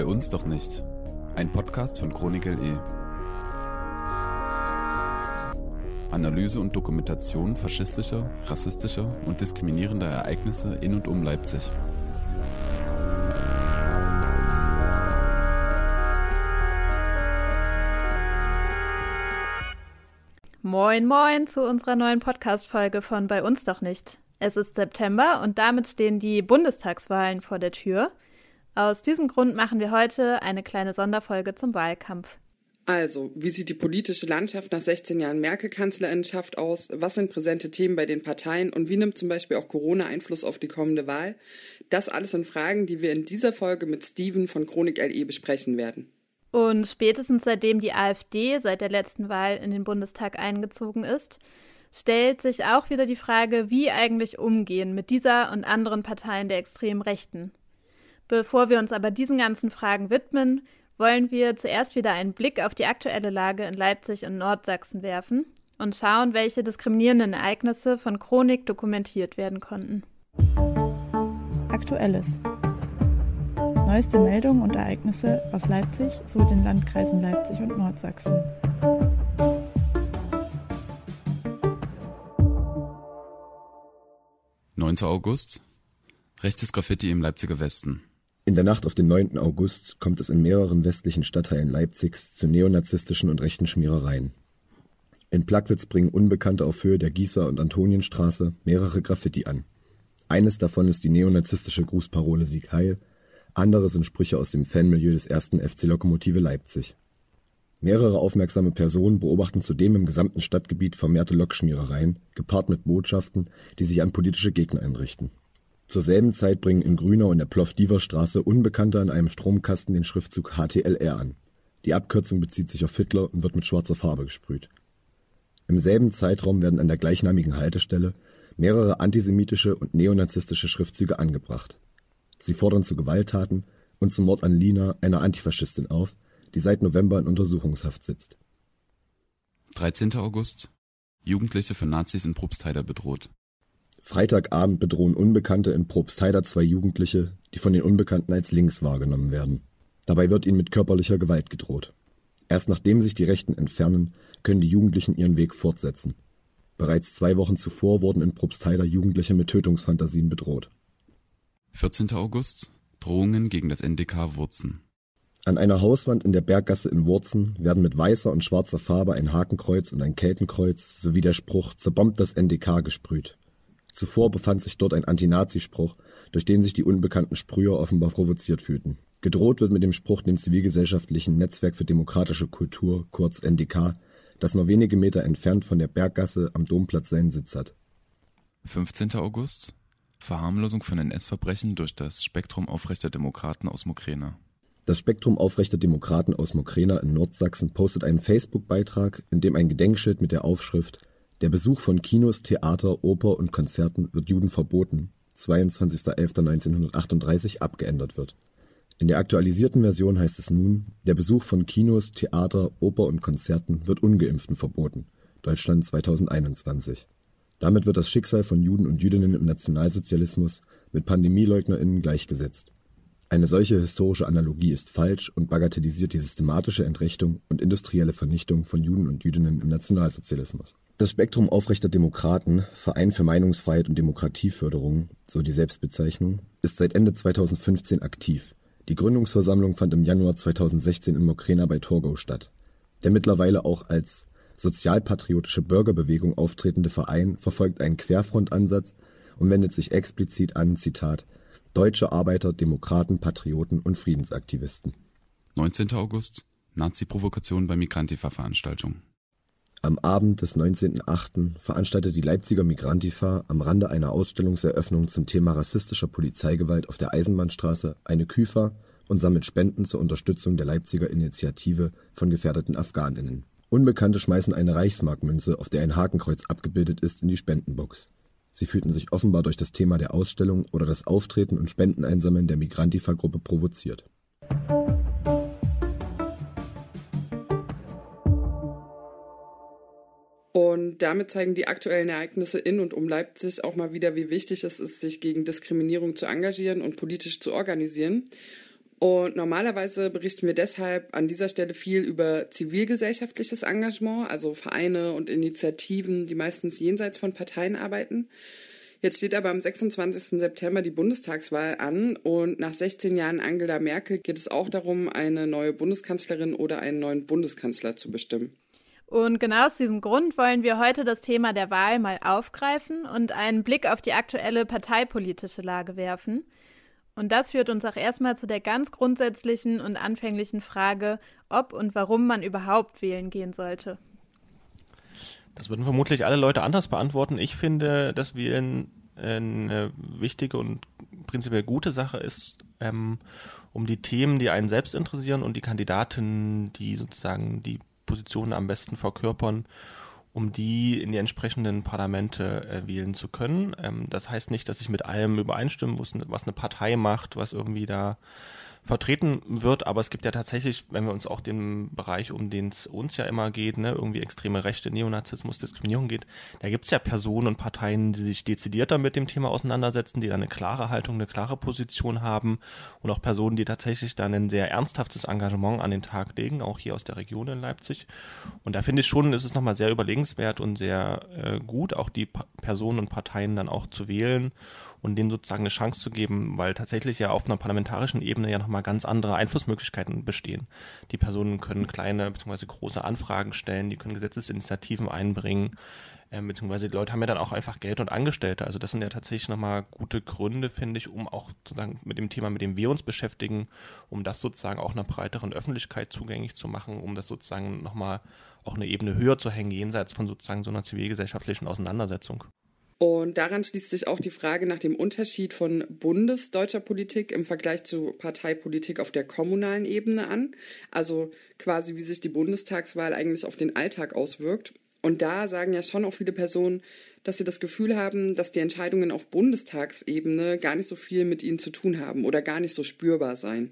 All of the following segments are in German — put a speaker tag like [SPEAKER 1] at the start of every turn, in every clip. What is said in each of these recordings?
[SPEAKER 1] Bei uns doch nicht. Ein Podcast von Chronik LE. Analyse und Dokumentation faschistischer, rassistischer und diskriminierender Ereignisse in und um Leipzig.
[SPEAKER 2] Moin, moin zu unserer neuen Podcast-Folge von Bei uns doch nicht. Es ist September und damit stehen die Bundestagswahlen vor der Tür. Aus diesem Grund machen wir heute eine kleine Sonderfolge zum Wahlkampf.
[SPEAKER 3] Also, wie sieht die politische Landschaft nach 16 Jahren Merkel-Kanzlerinnenschaft aus? Was sind präsente Themen bei den Parteien? Und wie nimmt zum Beispiel auch Corona Einfluss auf die kommende Wahl? Das alles sind Fragen, die wir in dieser Folge mit Steven von Chronik LE besprechen werden.
[SPEAKER 2] Und spätestens seitdem die AfD seit der letzten Wahl in den Bundestag eingezogen ist, stellt sich auch wieder die Frage, wie eigentlich umgehen mit dieser und anderen Parteien der extremen Rechten. Bevor wir uns aber diesen ganzen Fragen widmen, wollen wir zuerst wieder einen Blick auf die aktuelle Lage in Leipzig und Nordsachsen werfen und schauen, welche diskriminierenden Ereignisse von Chronik dokumentiert werden konnten.
[SPEAKER 4] Aktuelles. Neueste Meldungen und Ereignisse aus Leipzig sowie den Landkreisen Leipzig und Nordsachsen.
[SPEAKER 1] Neunter August. Rechtes Graffiti im Leipziger Westen.
[SPEAKER 5] In der Nacht auf den 9. August kommt es in mehreren westlichen Stadtteilen Leipzigs zu neonazistischen und rechten Schmierereien. In Plagwitz bringen Unbekannte auf Höhe der Gießer- und Antonienstraße mehrere Graffiti an. Eines davon ist die neonazistische Grußparole Sieg Heil, andere sind Sprüche aus dem Fanmilieu des ersten FC Lokomotive Leipzig. Mehrere aufmerksame Personen beobachten zudem im gesamten Stadtgebiet vermehrte Lokschmierereien, gepaart mit Botschaften, die sich an politische Gegner einrichten. Zur selben Zeit bringen in Grünau in der Plovdiver-Straße Unbekannte an einem Stromkasten den Schriftzug HTLR an. Die Abkürzung bezieht sich auf Hitler und wird mit schwarzer Farbe gesprüht. Im selben Zeitraum werden an der gleichnamigen Haltestelle mehrere antisemitische und neonazistische Schriftzüge angebracht. Sie fordern zu Gewalttaten und zum Mord an Lina, einer Antifaschistin, auf, die seit November in Untersuchungshaft sitzt.
[SPEAKER 1] 13. August. Jugendliche für Nazis in Probstheider bedroht.
[SPEAKER 5] Freitagabend bedrohen Unbekannte in Probstheider zwei Jugendliche, die von den Unbekannten als links wahrgenommen werden. Dabei wird ihnen mit körperlicher Gewalt gedroht. Erst nachdem sich die Rechten entfernen, können die Jugendlichen ihren Weg fortsetzen. Bereits zwei Wochen zuvor wurden in Probstheider Jugendliche mit Tötungsfantasien bedroht.
[SPEAKER 1] 14. August. Drohungen gegen das NDK Wurzen.
[SPEAKER 5] An einer Hauswand in der Berggasse in Wurzen werden mit weißer und schwarzer Farbe ein Hakenkreuz und ein Keltenkreuz sowie der Spruch Zerbombt das NDK gesprüht. Zuvor befand sich dort ein Anti-Nazi-Spruch, durch den sich die unbekannten Sprüher offenbar provoziert fühlten. Gedroht wird mit dem Spruch dem zivilgesellschaftlichen Netzwerk für demokratische Kultur, kurz NDK, das nur wenige Meter entfernt von der Berggasse am Domplatz seinen Sitz hat.
[SPEAKER 1] 15. August. Verharmlosung von NS-Verbrechen durch das Spektrum aufrechter Demokraten aus Mokrena.
[SPEAKER 5] Das Spektrum aufrechter Demokraten aus Mokrena in Nordsachsen postet einen Facebook-Beitrag, in dem ein Gedenkschild mit der Aufschrift der Besuch von Kinos, Theater, Oper und Konzerten wird Juden verboten (22.11.1938) abgeändert wird. In der aktualisierten Version heißt es nun: Der Besuch von Kinos, Theater, Oper und Konzerten wird Ungeimpften verboten (Deutschland 2021). Damit wird das Schicksal von Juden und Jüdinnen im Nationalsozialismus mit PandemieleugnerInnen gleichgesetzt eine solche historische Analogie ist falsch und bagatellisiert die systematische Entrechtung und industrielle Vernichtung von Juden und Jüdinnen im Nationalsozialismus. Das Spektrum aufrechter Demokraten, Verein für Meinungsfreiheit und Demokratieförderung, so die Selbstbezeichnung, ist seit Ende 2015 aktiv. Die Gründungsversammlung fand im Januar 2016 in Mokrena bei Torgau statt. Der mittlerweile auch als sozialpatriotische Bürgerbewegung auftretende Verein verfolgt einen Querfrontansatz und wendet sich explizit an, Zitat, Deutsche Arbeiter, Demokraten, Patrioten und Friedensaktivisten.
[SPEAKER 1] 19. August. Nazi-Provokation bei Migrantifa-Veranstaltung.
[SPEAKER 5] Am Abend des 19.08. veranstaltet die Leipziger Migrantifa am Rande einer Ausstellungseröffnung zum Thema rassistischer Polizeigewalt auf der Eisenbahnstraße eine Küfer und sammelt Spenden zur Unterstützung der Leipziger Initiative von gefährdeten Afghaninnen. Unbekannte schmeißen eine Reichsmarkmünze, auf der ein Hakenkreuz abgebildet ist, in die Spendenbox. Sie fühlten sich offenbar durch das Thema der Ausstellung oder das Auftreten und Spendeneinsammeln der Migrantifa-Gruppe provoziert.
[SPEAKER 3] Und damit zeigen die aktuellen Ereignisse in und um Leipzig auch mal wieder, wie wichtig es ist, sich gegen Diskriminierung zu engagieren und politisch zu organisieren. Und normalerweise berichten wir deshalb an dieser Stelle viel über zivilgesellschaftliches Engagement, also Vereine und Initiativen, die meistens jenseits von Parteien arbeiten. Jetzt steht aber am 26. September die Bundestagswahl an und nach 16 Jahren Angela Merkel geht es auch darum, eine neue Bundeskanzlerin oder einen neuen Bundeskanzler zu bestimmen.
[SPEAKER 2] Und genau aus diesem Grund wollen wir heute das Thema der Wahl mal aufgreifen und einen Blick auf die aktuelle parteipolitische Lage werfen. Und das führt uns auch erstmal zu der ganz grundsätzlichen und anfänglichen Frage, ob und warum man überhaupt wählen gehen sollte.
[SPEAKER 6] Das würden vermutlich alle Leute anders beantworten. Ich finde, dass wir eine wichtige und prinzipiell gute Sache ist, ähm, um die Themen, die einen selbst interessieren und die Kandidaten, die sozusagen die Positionen am besten verkörpern, um die in die entsprechenden Parlamente äh, wählen zu können. Ähm, das heißt nicht, dass ich mit allem übereinstimme, was eine Partei macht, was irgendwie da vertreten wird, aber es gibt ja tatsächlich, wenn wir uns auch den Bereich, um den es uns ja immer geht, ne, irgendwie extreme Rechte, Neonazismus, Diskriminierung geht, da gibt es ja Personen und Parteien, die sich dezidierter mit dem Thema auseinandersetzen, die da eine klare Haltung, eine klare Position haben und auch Personen, die tatsächlich dann ein sehr ernsthaftes Engagement an den Tag legen, auch hier aus der Region in Leipzig. Und da finde ich schon, ist es nochmal sehr überlegenswert und sehr äh, gut, auch die pa Personen und Parteien dann auch zu wählen und denen sozusagen eine Chance zu geben, weil tatsächlich ja auf einer parlamentarischen Ebene ja nochmal ganz andere Einflussmöglichkeiten bestehen. Die Personen können kleine bzw. große Anfragen stellen, die können Gesetzesinitiativen einbringen, äh, beziehungsweise die Leute haben ja dann auch einfach Geld und Angestellte. Also das sind ja tatsächlich nochmal gute Gründe, finde ich, um auch sozusagen mit dem Thema, mit dem wir uns beschäftigen, um das sozusagen auch einer breiteren Öffentlichkeit zugänglich zu machen, um das sozusagen nochmal auch eine Ebene höher zu hängen, jenseits von sozusagen so einer zivilgesellschaftlichen Auseinandersetzung.
[SPEAKER 3] Und daran schließt sich auch die Frage nach dem Unterschied von bundesdeutscher Politik im Vergleich zu Parteipolitik auf der kommunalen Ebene an. Also quasi, wie sich die Bundestagswahl eigentlich auf den Alltag auswirkt. Und da sagen ja schon auch viele Personen, dass sie das Gefühl haben, dass die Entscheidungen auf Bundestagsebene gar nicht so viel mit ihnen zu tun haben oder gar nicht so spürbar seien.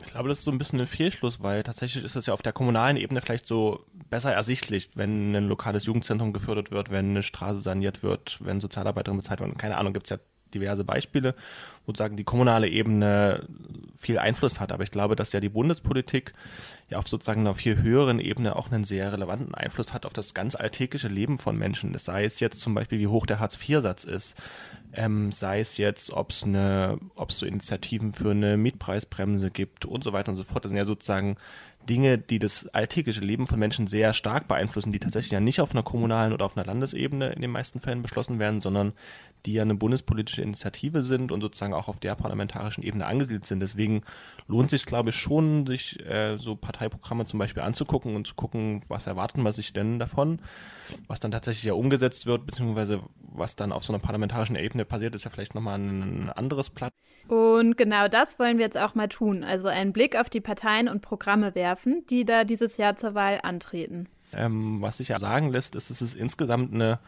[SPEAKER 6] Ich glaube, das ist so ein bisschen ein Fehlschluss, weil tatsächlich ist es ja auf der kommunalen Ebene vielleicht so besser ersichtlich, wenn ein lokales Jugendzentrum gefördert wird, wenn eine Straße saniert wird, wenn Sozialarbeiterinnen bezahlt werden. Keine Ahnung, gibt es ja diverse Beispiele, wo sagen die kommunale Ebene viel Einfluss hat. Aber ich glaube, dass ja die Bundespolitik ja auf sozusagen einer viel höheren Ebene auch einen sehr relevanten Einfluss hat auf das ganz alltägliche Leben von Menschen. Das sei es jetzt zum Beispiel, wie hoch der Hartz-IV-Satz ist, ähm, sei es jetzt, ob es eine, ob es so Initiativen für eine Mietpreisbremse gibt und so weiter und so fort. Das sind ja sozusagen Dinge, die das alltägliche Leben von Menschen sehr stark beeinflussen, die tatsächlich ja nicht auf einer kommunalen oder auf einer Landesebene in den meisten Fällen beschlossen werden, sondern die ja eine bundespolitische Initiative sind und sozusagen auch auf der parlamentarischen Ebene angesiedelt sind. Deswegen lohnt sich, glaube ich, schon, sich äh, so Parteiprogramme zum Beispiel anzugucken und zu gucken, was erwarten wir sich denn davon, was dann tatsächlich ja umgesetzt wird, beziehungsweise was dann auf so einer parlamentarischen Ebene passiert, ist ja vielleicht nochmal ein anderes Blatt.
[SPEAKER 2] Und genau das wollen wir jetzt auch mal tun, also einen Blick auf die Parteien und Programme werfen, die da dieses Jahr zur Wahl antreten.
[SPEAKER 6] Ähm, was sich ja sagen lässt, ist, dass es insgesamt eine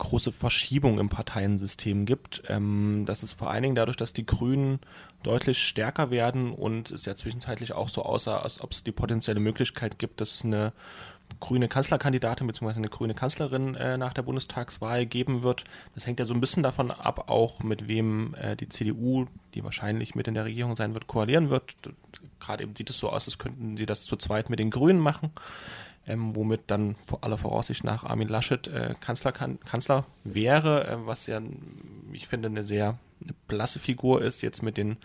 [SPEAKER 6] große Verschiebung im Parteiensystem gibt. Ähm, das ist vor allen Dingen dadurch, dass die Grünen deutlich stärker werden und es ja zwischenzeitlich auch so aussah, als ob es die potenzielle Möglichkeit gibt, dass es eine grüne Kanzlerkandidatin bzw. eine grüne Kanzlerin äh, nach der Bundestagswahl geben wird. Das hängt ja so ein bisschen davon ab, auch mit wem äh, die CDU, die wahrscheinlich mit in der Regierung sein wird, koalieren wird. Gerade eben sieht es so aus, als könnten sie das zu zweit mit den Grünen machen ähm, womit dann vor aller Voraussicht nach Armin Laschet äh, Kanzler, kann, Kanzler wäre, äh, was ja, ich finde, eine sehr eine blasse Figur ist, jetzt mit den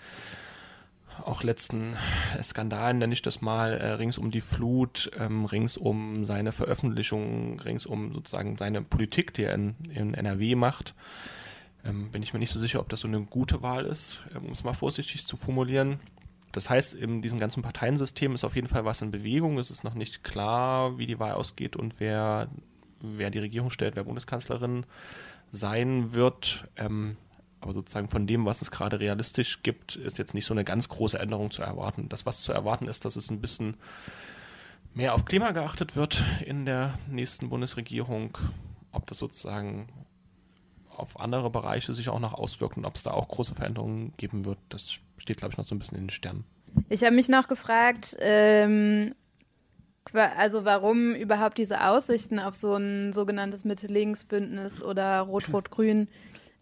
[SPEAKER 6] auch letzten Skandalen, nenne ich das mal, äh, rings um die Flut, ähm, rings um seine Veröffentlichungen, rings um sozusagen seine Politik, die er in, in NRW macht. Ähm, bin ich mir nicht so sicher, ob das so eine gute Wahl ist, um es mal vorsichtig zu formulieren. Das heißt, in diesem ganzen Parteiensystem ist auf jeden Fall was in Bewegung. Es ist noch nicht klar, wie die Wahl ausgeht und wer, wer die Regierung stellt, wer Bundeskanzlerin sein wird. Ähm, aber sozusagen von dem, was es gerade realistisch gibt, ist jetzt nicht so eine ganz große Änderung zu erwarten. Das, was zu erwarten ist, dass es ein bisschen mehr auf Klima geachtet wird in der nächsten Bundesregierung. Ob das sozusagen auf andere Bereiche sich auch noch auswirkt und ob es da auch große Veränderungen geben wird, das steht, glaube ich, noch so ein bisschen in den Sternen.
[SPEAKER 2] Ich habe mich noch gefragt, ähm, also warum überhaupt diese Aussichten auf so ein sogenanntes Mitte-Links-Bündnis oder Rot-Rot-Grün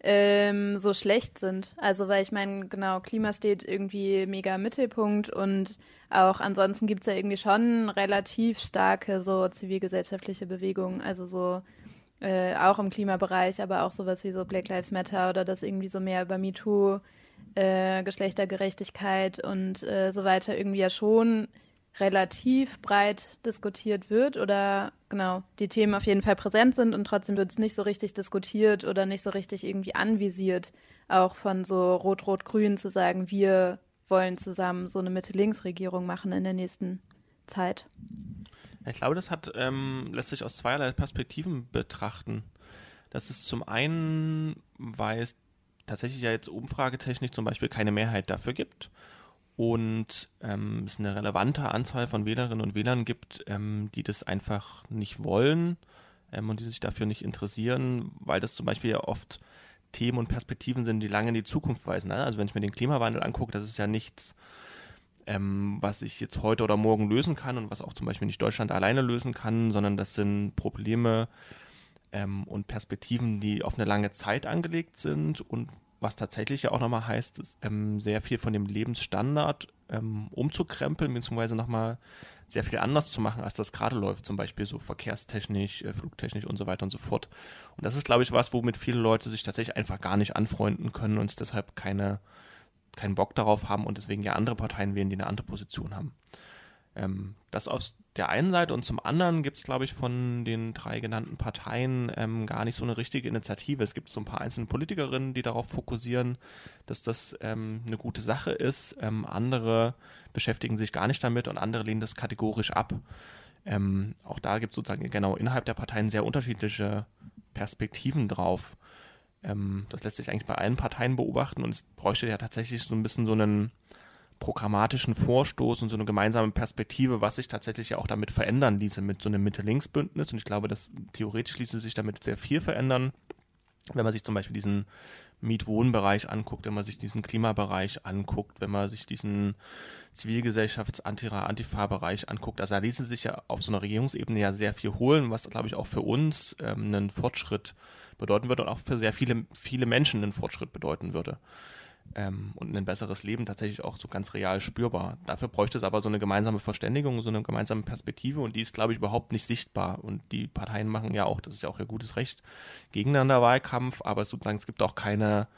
[SPEAKER 2] ähm, so schlecht sind. Also weil ich meine, genau, Klima steht irgendwie mega im Mittelpunkt und auch ansonsten gibt es ja irgendwie schon relativ starke so zivilgesellschaftliche Bewegungen, also so äh, auch im Klimabereich, aber auch sowas wie so Black Lives Matter oder das irgendwie so mehr über MeToo, äh, Geschlechtergerechtigkeit und äh, so weiter irgendwie ja schon relativ breit diskutiert wird oder genau die Themen auf jeden Fall präsent sind und trotzdem wird es nicht so richtig diskutiert oder nicht so richtig irgendwie anvisiert, auch von so Rot-Rot-Grün zu sagen, wir wollen zusammen so eine Mitte-Links-Regierung machen in der nächsten Zeit.
[SPEAKER 6] Ich glaube, das hat, ähm, lässt sich aus zweierlei Perspektiven betrachten. Das ist zum einen, weil es tatsächlich ja jetzt umfragetechnisch zum Beispiel keine Mehrheit dafür gibt und ähm, es eine relevante Anzahl von Wählerinnen und Wählern gibt, ähm, die das einfach nicht wollen ähm, und die sich dafür nicht interessieren, weil das zum Beispiel ja oft Themen und Perspektiven sind, die lange in die Zukunft weisen. Ne? Also wenn ich mir den Klimawandel angucke, das ist ja nichts, ähm, was ich jetzt heute oder morgen lösen kann und was auch zum Beispiel nicht Deutschland alleine lösen kann, sondern das sind Probleme ähm, und Perspektiven, die auf eine lange Zeit angelegt sind und was tatsächlich ja auch nochmal heißt, ist, ähm, sehr viel von dem Lebensstandard ähm, umzukrempeln, beziehungsweise nochmal sehr viel anders zu machen, als das gerade läuft, zum Beispiel so verkehrstechnisch, äh, flugtechnisch und so weiter und so fort. Und das ist, glaube ich, was, womit viele Leute sich tatsächlich einfach gar nicht anfreunden können und deshalb keine, keinen Bock darauf haben und deswegen ja andere Parteien wählen, die eine andere Position haben. Ähm, das aus der einen Seite und zum anderen gibt es, glaube ich, von den drei genannten Parteien ähm, gar nicht so eine richtige Initiative. Es gibt so ein paar einzelne Politikerinnen, die darauf fokussieren, dass das ähm, eine gute Sache ist. Ähm, andere beschäftigen sich gar nicht damit und andere lehnen das kategorisch ab. Ähm, auch da gibt es sozusagen genau innerhalb der Parteien sehr unterschiedliche Perspektiven drauf. Ähm, das lässt sich eigentlich bei allen Parteien beobachten und es bräuchte ja tatsächlich so ein bisschen so einen programmatischen Vorstoß und so eine gemeinsame Perspektive, was sich tatsächlich ja auch damit verändern ließe mit so einem Mitte-Links-Bündnis. Und ich glaube, dass theoretisch ließe sich damit sehr viel verändern. Wenn man sich zum Beispiel diesen Mietwohnbereich anguckt, wenn man sich diesen Klimabereich anguckt, wenn man sich diesen Zivilgesellschafts-Antifa-Bereich anguckt. Also da ließe sich ja auf so einer Regierungsebene ja sehr viel holen, was, glaube ich, auch für uns ähm, einen Fortschritt bedeuten würde und auch für sehr viele, viele Menschen einen Fortschritt bedeuten würde ähm, und ein besseres Leben tatsächlich auch so ganz real spürbar. Dafür bräuchte es aber so eine gemeinsame Verständigung, so eine gemeinsame Perspektive und die ist, glaube ich, überhaupt nicht sichtbar. Und die Parteien machen ja auch, das ist ja auch ihr gutes Recht, gegeneinander Wahlkampf, aber sozusagen es gibt auch keine,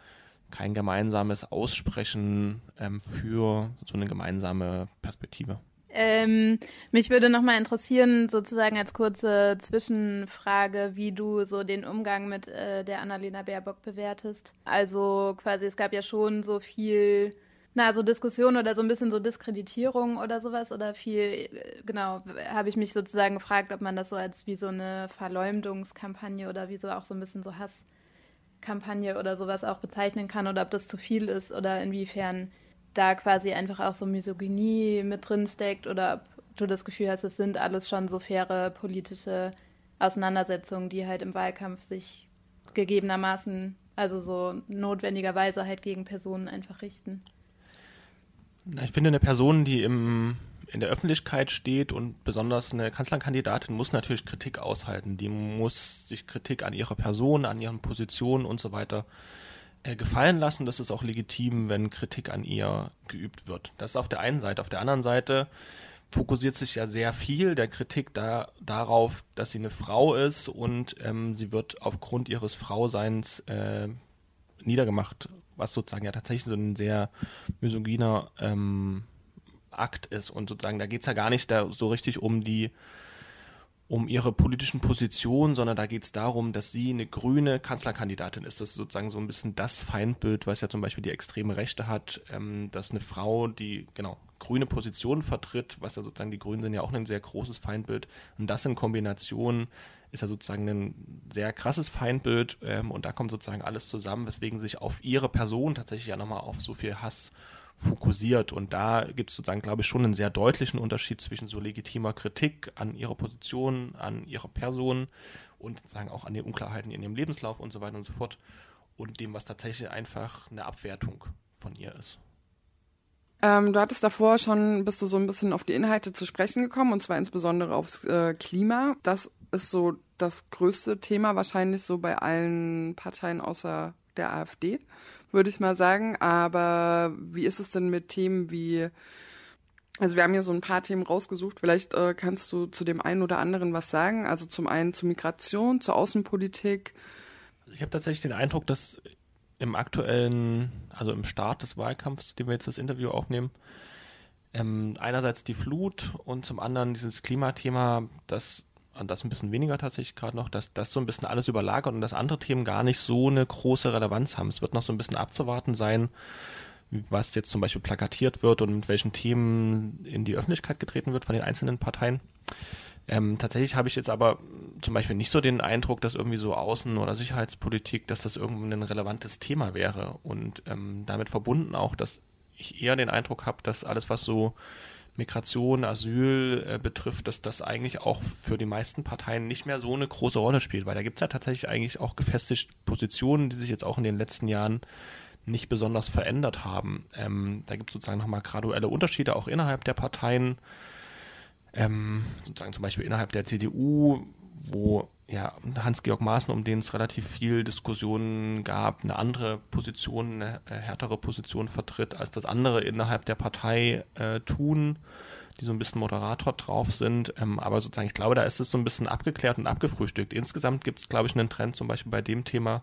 [SPEAKER 6] kein gemeinsames Aussprechen ähm, für so eine gemeinsame Perspektive.
[SPEAKER 2] Ähm, mich würde nochmal interessieren, sozusagen als kurze Zwischenfrage, wie du so den Umgang mit äh, der Annalena Baerbock bewertest. Also quasi, es gab ja schon so viel, na, so Diskussion oder so ein bisschen so Diskreditierung oder sowas oder viel, äh, genau, habe ich mich sozusagen gefragt, ob man das so als wie so eine Verleumdungskampagne oder wie so auch so ein bisschen so Hasskampagne oder sowas auch bezeichnen kann oder ob das zu viel ist oder inwiefern da quasi einfach auch so Misogynie mit drin steckt oder ob du das Gefühl hast, es sind alles schon so faire politische Auseinandersetzungen, die halt im Wahlkampf sich gegebenermaßen, also so notwendigerweise halt gegen Personen einfach richten.
[SPEAKER 6] Ich finde, eine Person, die im, in der Öffentlichkeit steht und besonders eine Kanzlerkandidatin muss natürlich Kritik aushalten. Die muss sich Kritik an ihrer Person, an ihren Positionen und so weiter äh, gefallen lassen. Das ist auch legitim, wenn Kritik an ihr geübt wird. Das ist auf der einen Seite. Auf der anderen Seite fokussiert sich ja sehr viel der Kritik da, darauf, dass sie eine Frau ist und ähm, sie wird aufgrund ihres Frauseins äh, niedergemacht, was sozusagen ja tatsächlich so ein sehr misogyner ähm, Akt ist. Und sozusagen, da geht es ja gar nicht da so richtig um die um ihre politischen Positionen, sondern da geht es darum, dass sie eine grüne Kanzlerkandidatin ist. Das ist sozusagen so ein bisschen das Feindbild, was ja zum Beispiel die extreme Rechte hat, ähm, dass eine Frau, die genau grüne Positionen vertritt, was ja sozusagen die Grünen sind ja auch ein sehr großes Feindbild. Und das in Kombination ist ja sozusagen ein sehr krasses Feindbild ähm, und da kommt sozusagen alles zusammen, weswegen sich auf ihre Person tatsächlich ja nochmal auf so viel Hass fokussiert. Und da gibt es sozusagen, glaube ich, schon einen sehr deutlichen Unterschied zwischen so legitimer Kritik an ihrer Position, an ihrer Person und sozusagen auch an den Unklarheiten in ihrem Lebenslauf und so weiter und so fort und dem, was tatsächlich einfach eine Abwertung von ihr ist.
[SPEAKER 3] Ähm, du hattest davor schon, bist du so ein bisschen auf die Inhalte zu sprechen gekommen und zwar insbesondere aufs äh, Klima. Das ist so das größte Thema wahrscheinlich so bei allen Parteien außer der AfD, würde ich mal sagen. Aber wie ist es denn mit Themen wie also wir haben hier so ein paar Themen rausgesucht. Vielleicht äh, kannst du zu dem einen oder anderen was sagen. Also zum einen zur Migration, zur Außenpolitik.
[SPEAKER 6] Ich habe tatsächlich den Eindruck, dass im aktuellen, also im Start des Wahlkampfs, den wir jetzt das Interview aufnehmen, ähm, einerseits die Flut und zum anderen dieses Klimathema, das und das ein bisschen weniger tatsächlich gerade noch, dass das so ein bisschen alles überlagert und dass andere Themen gar nicht so eine große Relevanz haben. Es wird noch so ein bisschen abzuwarten sein, was jetzt zum Beispiel plakatiert wird und mit welchen Themen in die Öffentlichkeit getreten wird von den einzelnen Parteien. Ähm, tatsächlich habe ich jetzt aber zum Beispiel nicht so den Eindruck, dass irgendwie so Außen- oder Sicherheitspolitik, dass das irgendwie ein relevantes Thema wäre. Und ähm, damit verbunden auch, dass ich eher den Eindruck habe, dass alles, was so Migration, Asyl äh, betrifft, dass das eigentlich auch für die meisten Parteien nicht mehr so eine große Rolle spielt, weil da gibt es ja tatsächlich eigentlich auch gefestigte Positionen, die sich jetzt auch in den letzten Jahren nicht besonders verändert haben. Ähm, da gibt es sozusagen nochmal graduelle Unterschiede auch innerhalb der Parteien. Ähm, sozusagen zum Beispiel innerhalb der CDU, wo ja Hans-Georg Maaßen, um den es relativ viel Diskussionen gab, eine andere Position, eine äh, härtere Position vertritt, als das andere innerhalb der Partei äh, tun, die so ein bisschen Moderator drauf sind. Ähm, aber sozusagen, ich glaube, da ist es so ein bisschen abgeklärt und abgefrühstückt. Insgesamt gibt es, glaube ich, einen Trend, zum Beispiel bei dem Thema,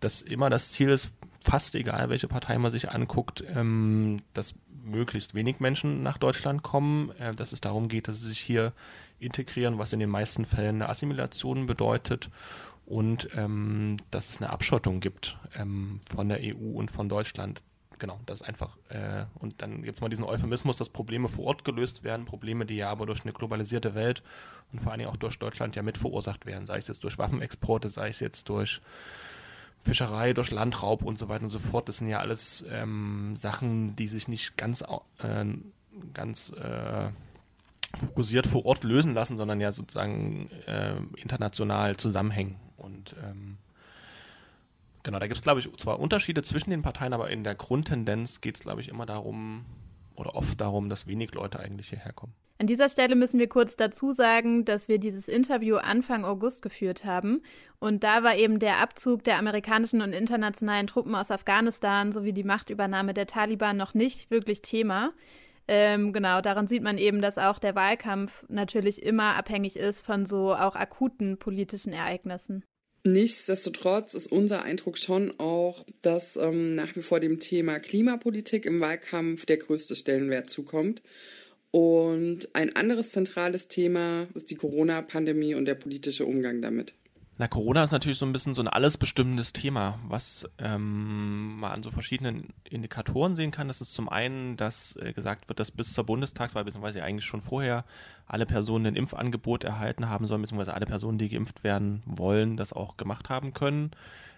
[SPEAKER 6] dass immer das Ziel ist, fast egal, welche Partei man sich anguckt, ähm, dass möglichst wenig Menschen nach Deutschland kommen, äh, dass es darum geht, dass sie sich hier integrieren, was in den meisten Fällen eine Assimilation bedeutet und ähm, dass es eine Abschottung gibt ähm, von der EU und von Deutschland. Genau, das einfach, äh, und dann gibt es mal diesen Euphemismus, dass Probleme vor Ort gelöst werden, Probleme, die ja aber durch eine globalisierte Welt und vor allen Dingen auch durch Deutschland ja mit verursacht werden, sei es jetzt durch Waffenexporte, sei es jetzt durch Fischerei, durch Landraub und so weiter und so fort. Das sind ja alles ähm, Sachen, die sich nicht ganz, äh, ganz äh, fokussiert vor Ort lösen lassen, sondern ja sozusagen äh, international zusammenhängen. Und ähm, genau, da gibt es, glaube ich, zwar Unterschiede zwischen den Parteien, aber in der Grundtendenz geht es, glaube ich, immer darum, oder oft darum, dass wenig Leute eigentlich hierher kommen.
[SPEAKER 2] An dieser Stelle müssen wir kurz dazu sagen, dass wir dieses Interview Anfang August geführt haben. Und da war eben der Abzug der amerikanischen und internationalen Truppen aus Afghanistan sowie die Machtübernahme der Taliban noch nicht wirklich Thema. Ähm, genau, daran sieht man eben, dass auch der Wahlkampf natürlich immer abhängig ist von so auch akuten politischen Ereignissen.
[SPEAKER 3] Nichtsdestotrotz ist unser Eindruck schon auch, dass ähm, nach wie vor dem Thema Klimapolitik im Wahlkampf der größte Stellenwert zukommt. Und ein anderes zentrales Thema ist die Corona-Pandemie und der politische Umgang damit.
[SPEAKER 6] Na, Corona ist natürlich so ein bisschen so ein alles bestimmendes Thema, was ähm, man an so verschiedenen Indikatoren sehen kann. Das ist zum einen, dass äh, gesagt wird, dass bis zur Bundestagswahl, beziehungsweise eigentlich schon vorher, alle Personen ein Impfangebot erhalten haben sollen, beziehungsweise alle Personen, die geimpft werden wollen, das auch gemacht haben können.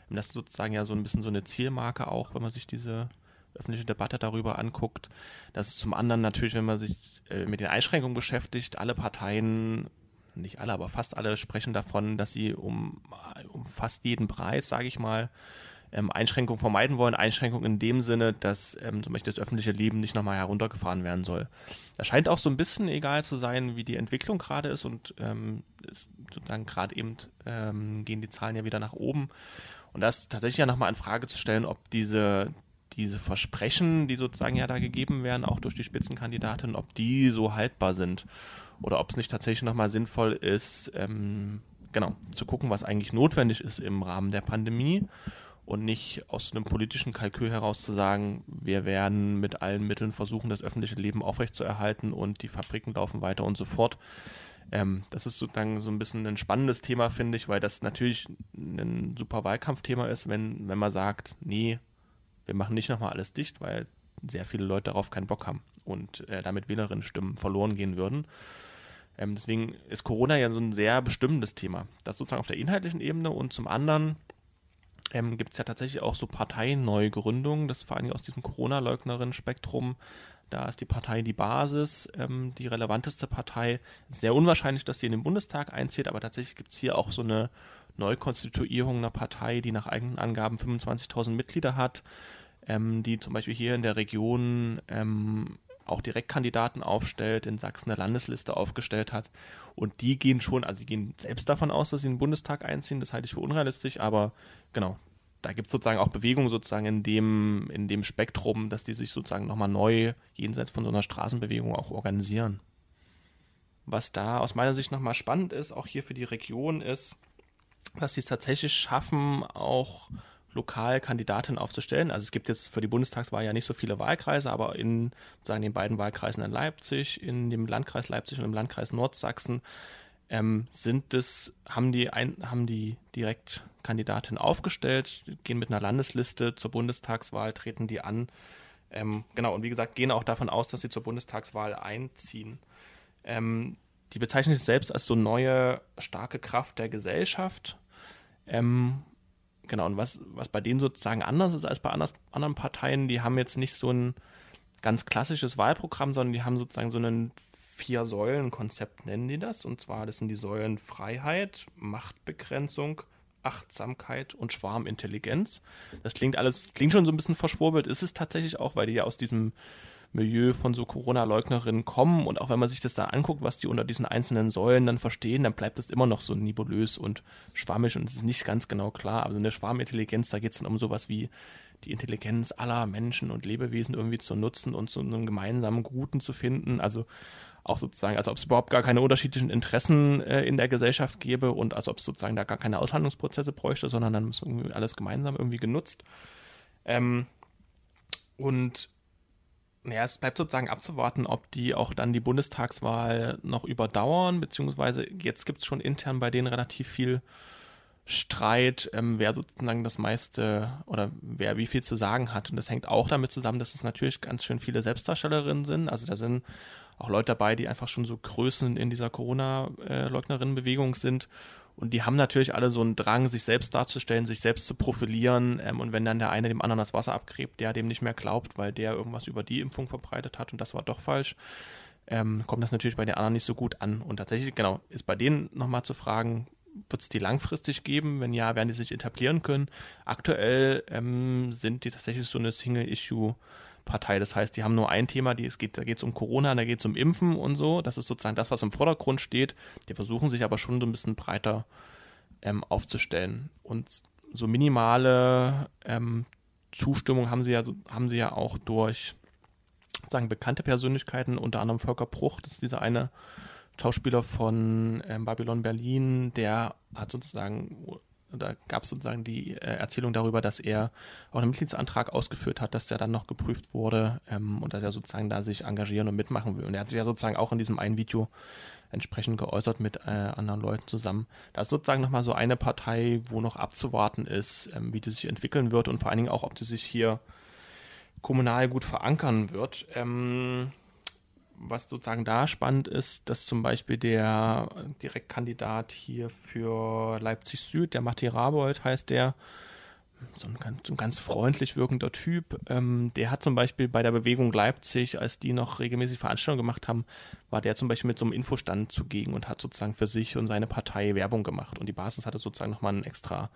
[SPEAKER 6] Das ist sozusagen ja so ein bisschen so eine Zielmarke auch, wenn man sich diese öffentliche Debatte darüber anguckt. Das ist zum anderen natürlich, wenn man sich äh, mit den Einschränkungen beschäftigt, alle Parteien nicht alle, aber fast alle sprechen davon, dass sie um, um fast jeden Preis, sage ich mal, ähm, Einschränkungen vermeiden wollen. Einschränkungen in dem Sinne, dass ähm, zum Beispiel das öffentliche Leben nicht nochmal heruntergefahren werden soll. Das scheint auch so ein bisschen egal zu sein, wie die Entwicklung gerade ist und ähm, ist sozusagen gerade eben ähm, gehen die Zahlen ja wieder nach oben. Und da ist tatsächlich ja nochmal in Frage zu stellen, ob diese, diese Versprechen, die sozusagen ja da gegeben werden, auch durch die Spitzenkandidatin, ob die so haltbar sind oder ob es nicht tatsächlich nochmal sinnvoll ist, ähm, genau, zu gucken, was eigentlich notwendig ist im Rahmen der Pandemie und nicht aus einem politischen Kalkül heraus zu sagen, wir werden mit allen Mitteln versuchen, das öffentliche Leben aufrechtzuerhalten und die Fabriken laufen weiter und so fort. Ähm, das ist sozusagen so ein bisschen ein spannendes Thema, finde ich, weil das natürlich ein super Wahlkampfthema ist, wenn, wenn man sagt, nee, wir machen nicht nochmal alles dicht, weil sehr viele Leute darauf keinen Bock haben und äh, damit Wählerinnenstimmen verloren gehen würden. Ähm, deswegen ist Corona ja so ein sehr bestimmendes Thema. Das sozusagen auf der inhaltlichen Ebene und zum anderen ähm, gibt es ja tatsächlich auch so Parteineugründungen, das vor allem aus diesem Corona-Leugnerinnen-Spektrum. Da ist die Partei die Basis, ähm, die relevanteste Partei. Sehr unwahrscheinlich, dass sie in den Bundestag einzieht, aber tatsächlich gibt es hier auch so eine Neukonstituierung einer Partei, die nach eigenen Angaben 25.000 Mitglieder hat, ähm, die zum Beispiel hier in der Region ähm, auch Direktkandidaten aufstellt, in Sachsen eine Landesliste aufgestellt hat. Und die gehen schon, also die gehen selbst davon aus, dass sie in den Bundestag einziehen. Das halte ich für unrealistisch, aber genau, da gibt es sozusagen auch Bewegungen sozusagen in dem, in dem Spektrum, dass die sich sozusagen nochmal neu jenseits von so einer Straßenbewegung auch organisieren. Was da aus meiner Sicht nochmal spannend ist, auch hier für die Region, ist, dass sie es tatsächlich schaffen, auch lokal Kandidatinnen aufzustellen. Also es gibt jetzt für die Bundestagswahl ja nicht so viele Wahlkreise, aber in sozusagen den beiden Wahlkreisen in Leipzig, in dem Landkreis Leipzig und im Landkreis Nordsachsen ähm, sind es, haben die, ein, haben die direkt Kandidatinnen aufgestellt, gehen mit einer Landesliste zur Bundestagswahl, treten die an. Ähm, genau, und wie gesagt, gehen auch davon aus, dass sie zur Bundestagswahl einziehen. Ähm, die bezeichnen sich selbst als so neue starke Kraft der Gesellschaft. Ähm, genau, und was, was bei denen sozusagen anders ist als bei anderen Parteien, die haben jetzt nicht so ein ganz klassisches Wahlprogramm, sondern die haben sozusagen so ein Vier-Säulen-Konzept, nennen die das. Und zwar, das sind die Säulen Freiheit, Machtbegrenzung, Achtsamkeit und Schwarmintelligenz. Das klingt alles, klingt schon so ein bisschen verschwurbelt, ist es tatsächlich auch, weil die ja aus diesem Milieu von so Corona-Leugnerinnen kommen und auch wenn man sich das da anguckt, was die unter diesen einzelnen Säulen dann verstehen, dann bleibt das immer noch so nebulös und schwammig und es ist nicht ganz genau klar. Also in der Schwarmintelligenz, da geht es dann um sowas wie die Intelligenz aller Menschen und Lebewesen irgendwie zu nutzen und zu einem gemeinsamen Guten zu finden. Also auch sozusagen, als ob es überhaupt gar keine unterschiedlichen Interessen äh, in der Gesellschaft gäbe und als ob es sozusagen da gar keine Aushandlungsprozesse bräuchte, sondern dann ist irgendwie alles gemeinsam irgendwie genutzt. Ähm, und naja, es bleibt sozusagen abzuwarten, ob die auch dann die Bundestagswahl noch überdauern, beziehungsweise jetzt gibt es schon intern bei denen relativ viel Streit, ähm, wer sozusagen das meiste oder wer wie viel zu sagen hat. Und das hängt auch damit zusammen, dass es natürlich ganz schön viele Selbstdarstellerinnen sind. Also da sind auch Leute dabei, die einfach schon so Größen in dieser Corona-Leugnerinnenbewegung sind und die haben natürlich alle so einen Drang, sich selbst darzustellen, sich selbst zu profilieren. Ähm, und wenn dann der eine dem anderen das Wasser abgräbt, der dem nicht mehr glaubt, weil der irgendwas über die Impfung verbreitet hat und das war doch falsch, ähm, kommt das natürlich bei den anderen nicht so gut an. Und tatsächlich, genau, ist bei denen nochmal zu fragen, wird es die langfristig geben? Wenn ja, werden die sich etablieren können? Aktuell ähm, sind die tatsächlich so eine Single-Issue- Partei. Das heißt, die haben nur ein Thema, die, es geht, da geht es um Corona, da geht es um Impfen und so. Das ist sozusagen das, was im Vordergrund steht. Die versuchen sich aber schon so ein bisschen breiter ähm, aufzustellen. Und so minimale ähm, Zustimmung haben sie ja, haben sie ja auch durch sagen bekannte Persönlichkeiten, unter anderem Volker Bruch, das ist dieser eine Schauspieler von ähm, Babylon Berlin, der hat sozusagen da gab es sozusagen die äh, Erzählung darüber, dass er auch einen Mitgliedsantrag ausgeführt hat, dass der dann noch geprüft wurde ähm, und dass er sozusagen da sich engagieren und mitmachen will. Und er hat sich ja sozusagen auch in diesem einen Video entsprechend geäußert mit äh, anderen Leuten zusammen. Da ist sozusagen nochmal so eine Partei, wo noch abzuwarten ist, ähm, wie die sich entwickeln wird und vor allen Dingen auch, ob die sich hier kommunal gut verankern wird. Ähm, was sozusagen da spannend ist, dass zum Beispiel der Direktkandidat hier für Leipzig Süd, der Matti Rabold heißt der, so ein, ganz, so ein ganz freundlich wirkender Typ, ähm, der hat zum Beispiel bei der Bewegung Leipzig, als die noch regelmäßig Veranstaltungen gemacht haben, war der zum Beispiel mit so einem Infostand zugegen und hat sozusagen für sich und seine Partei Werbung gemacht. Und die Basis hatte sozusagen nochmal einen extra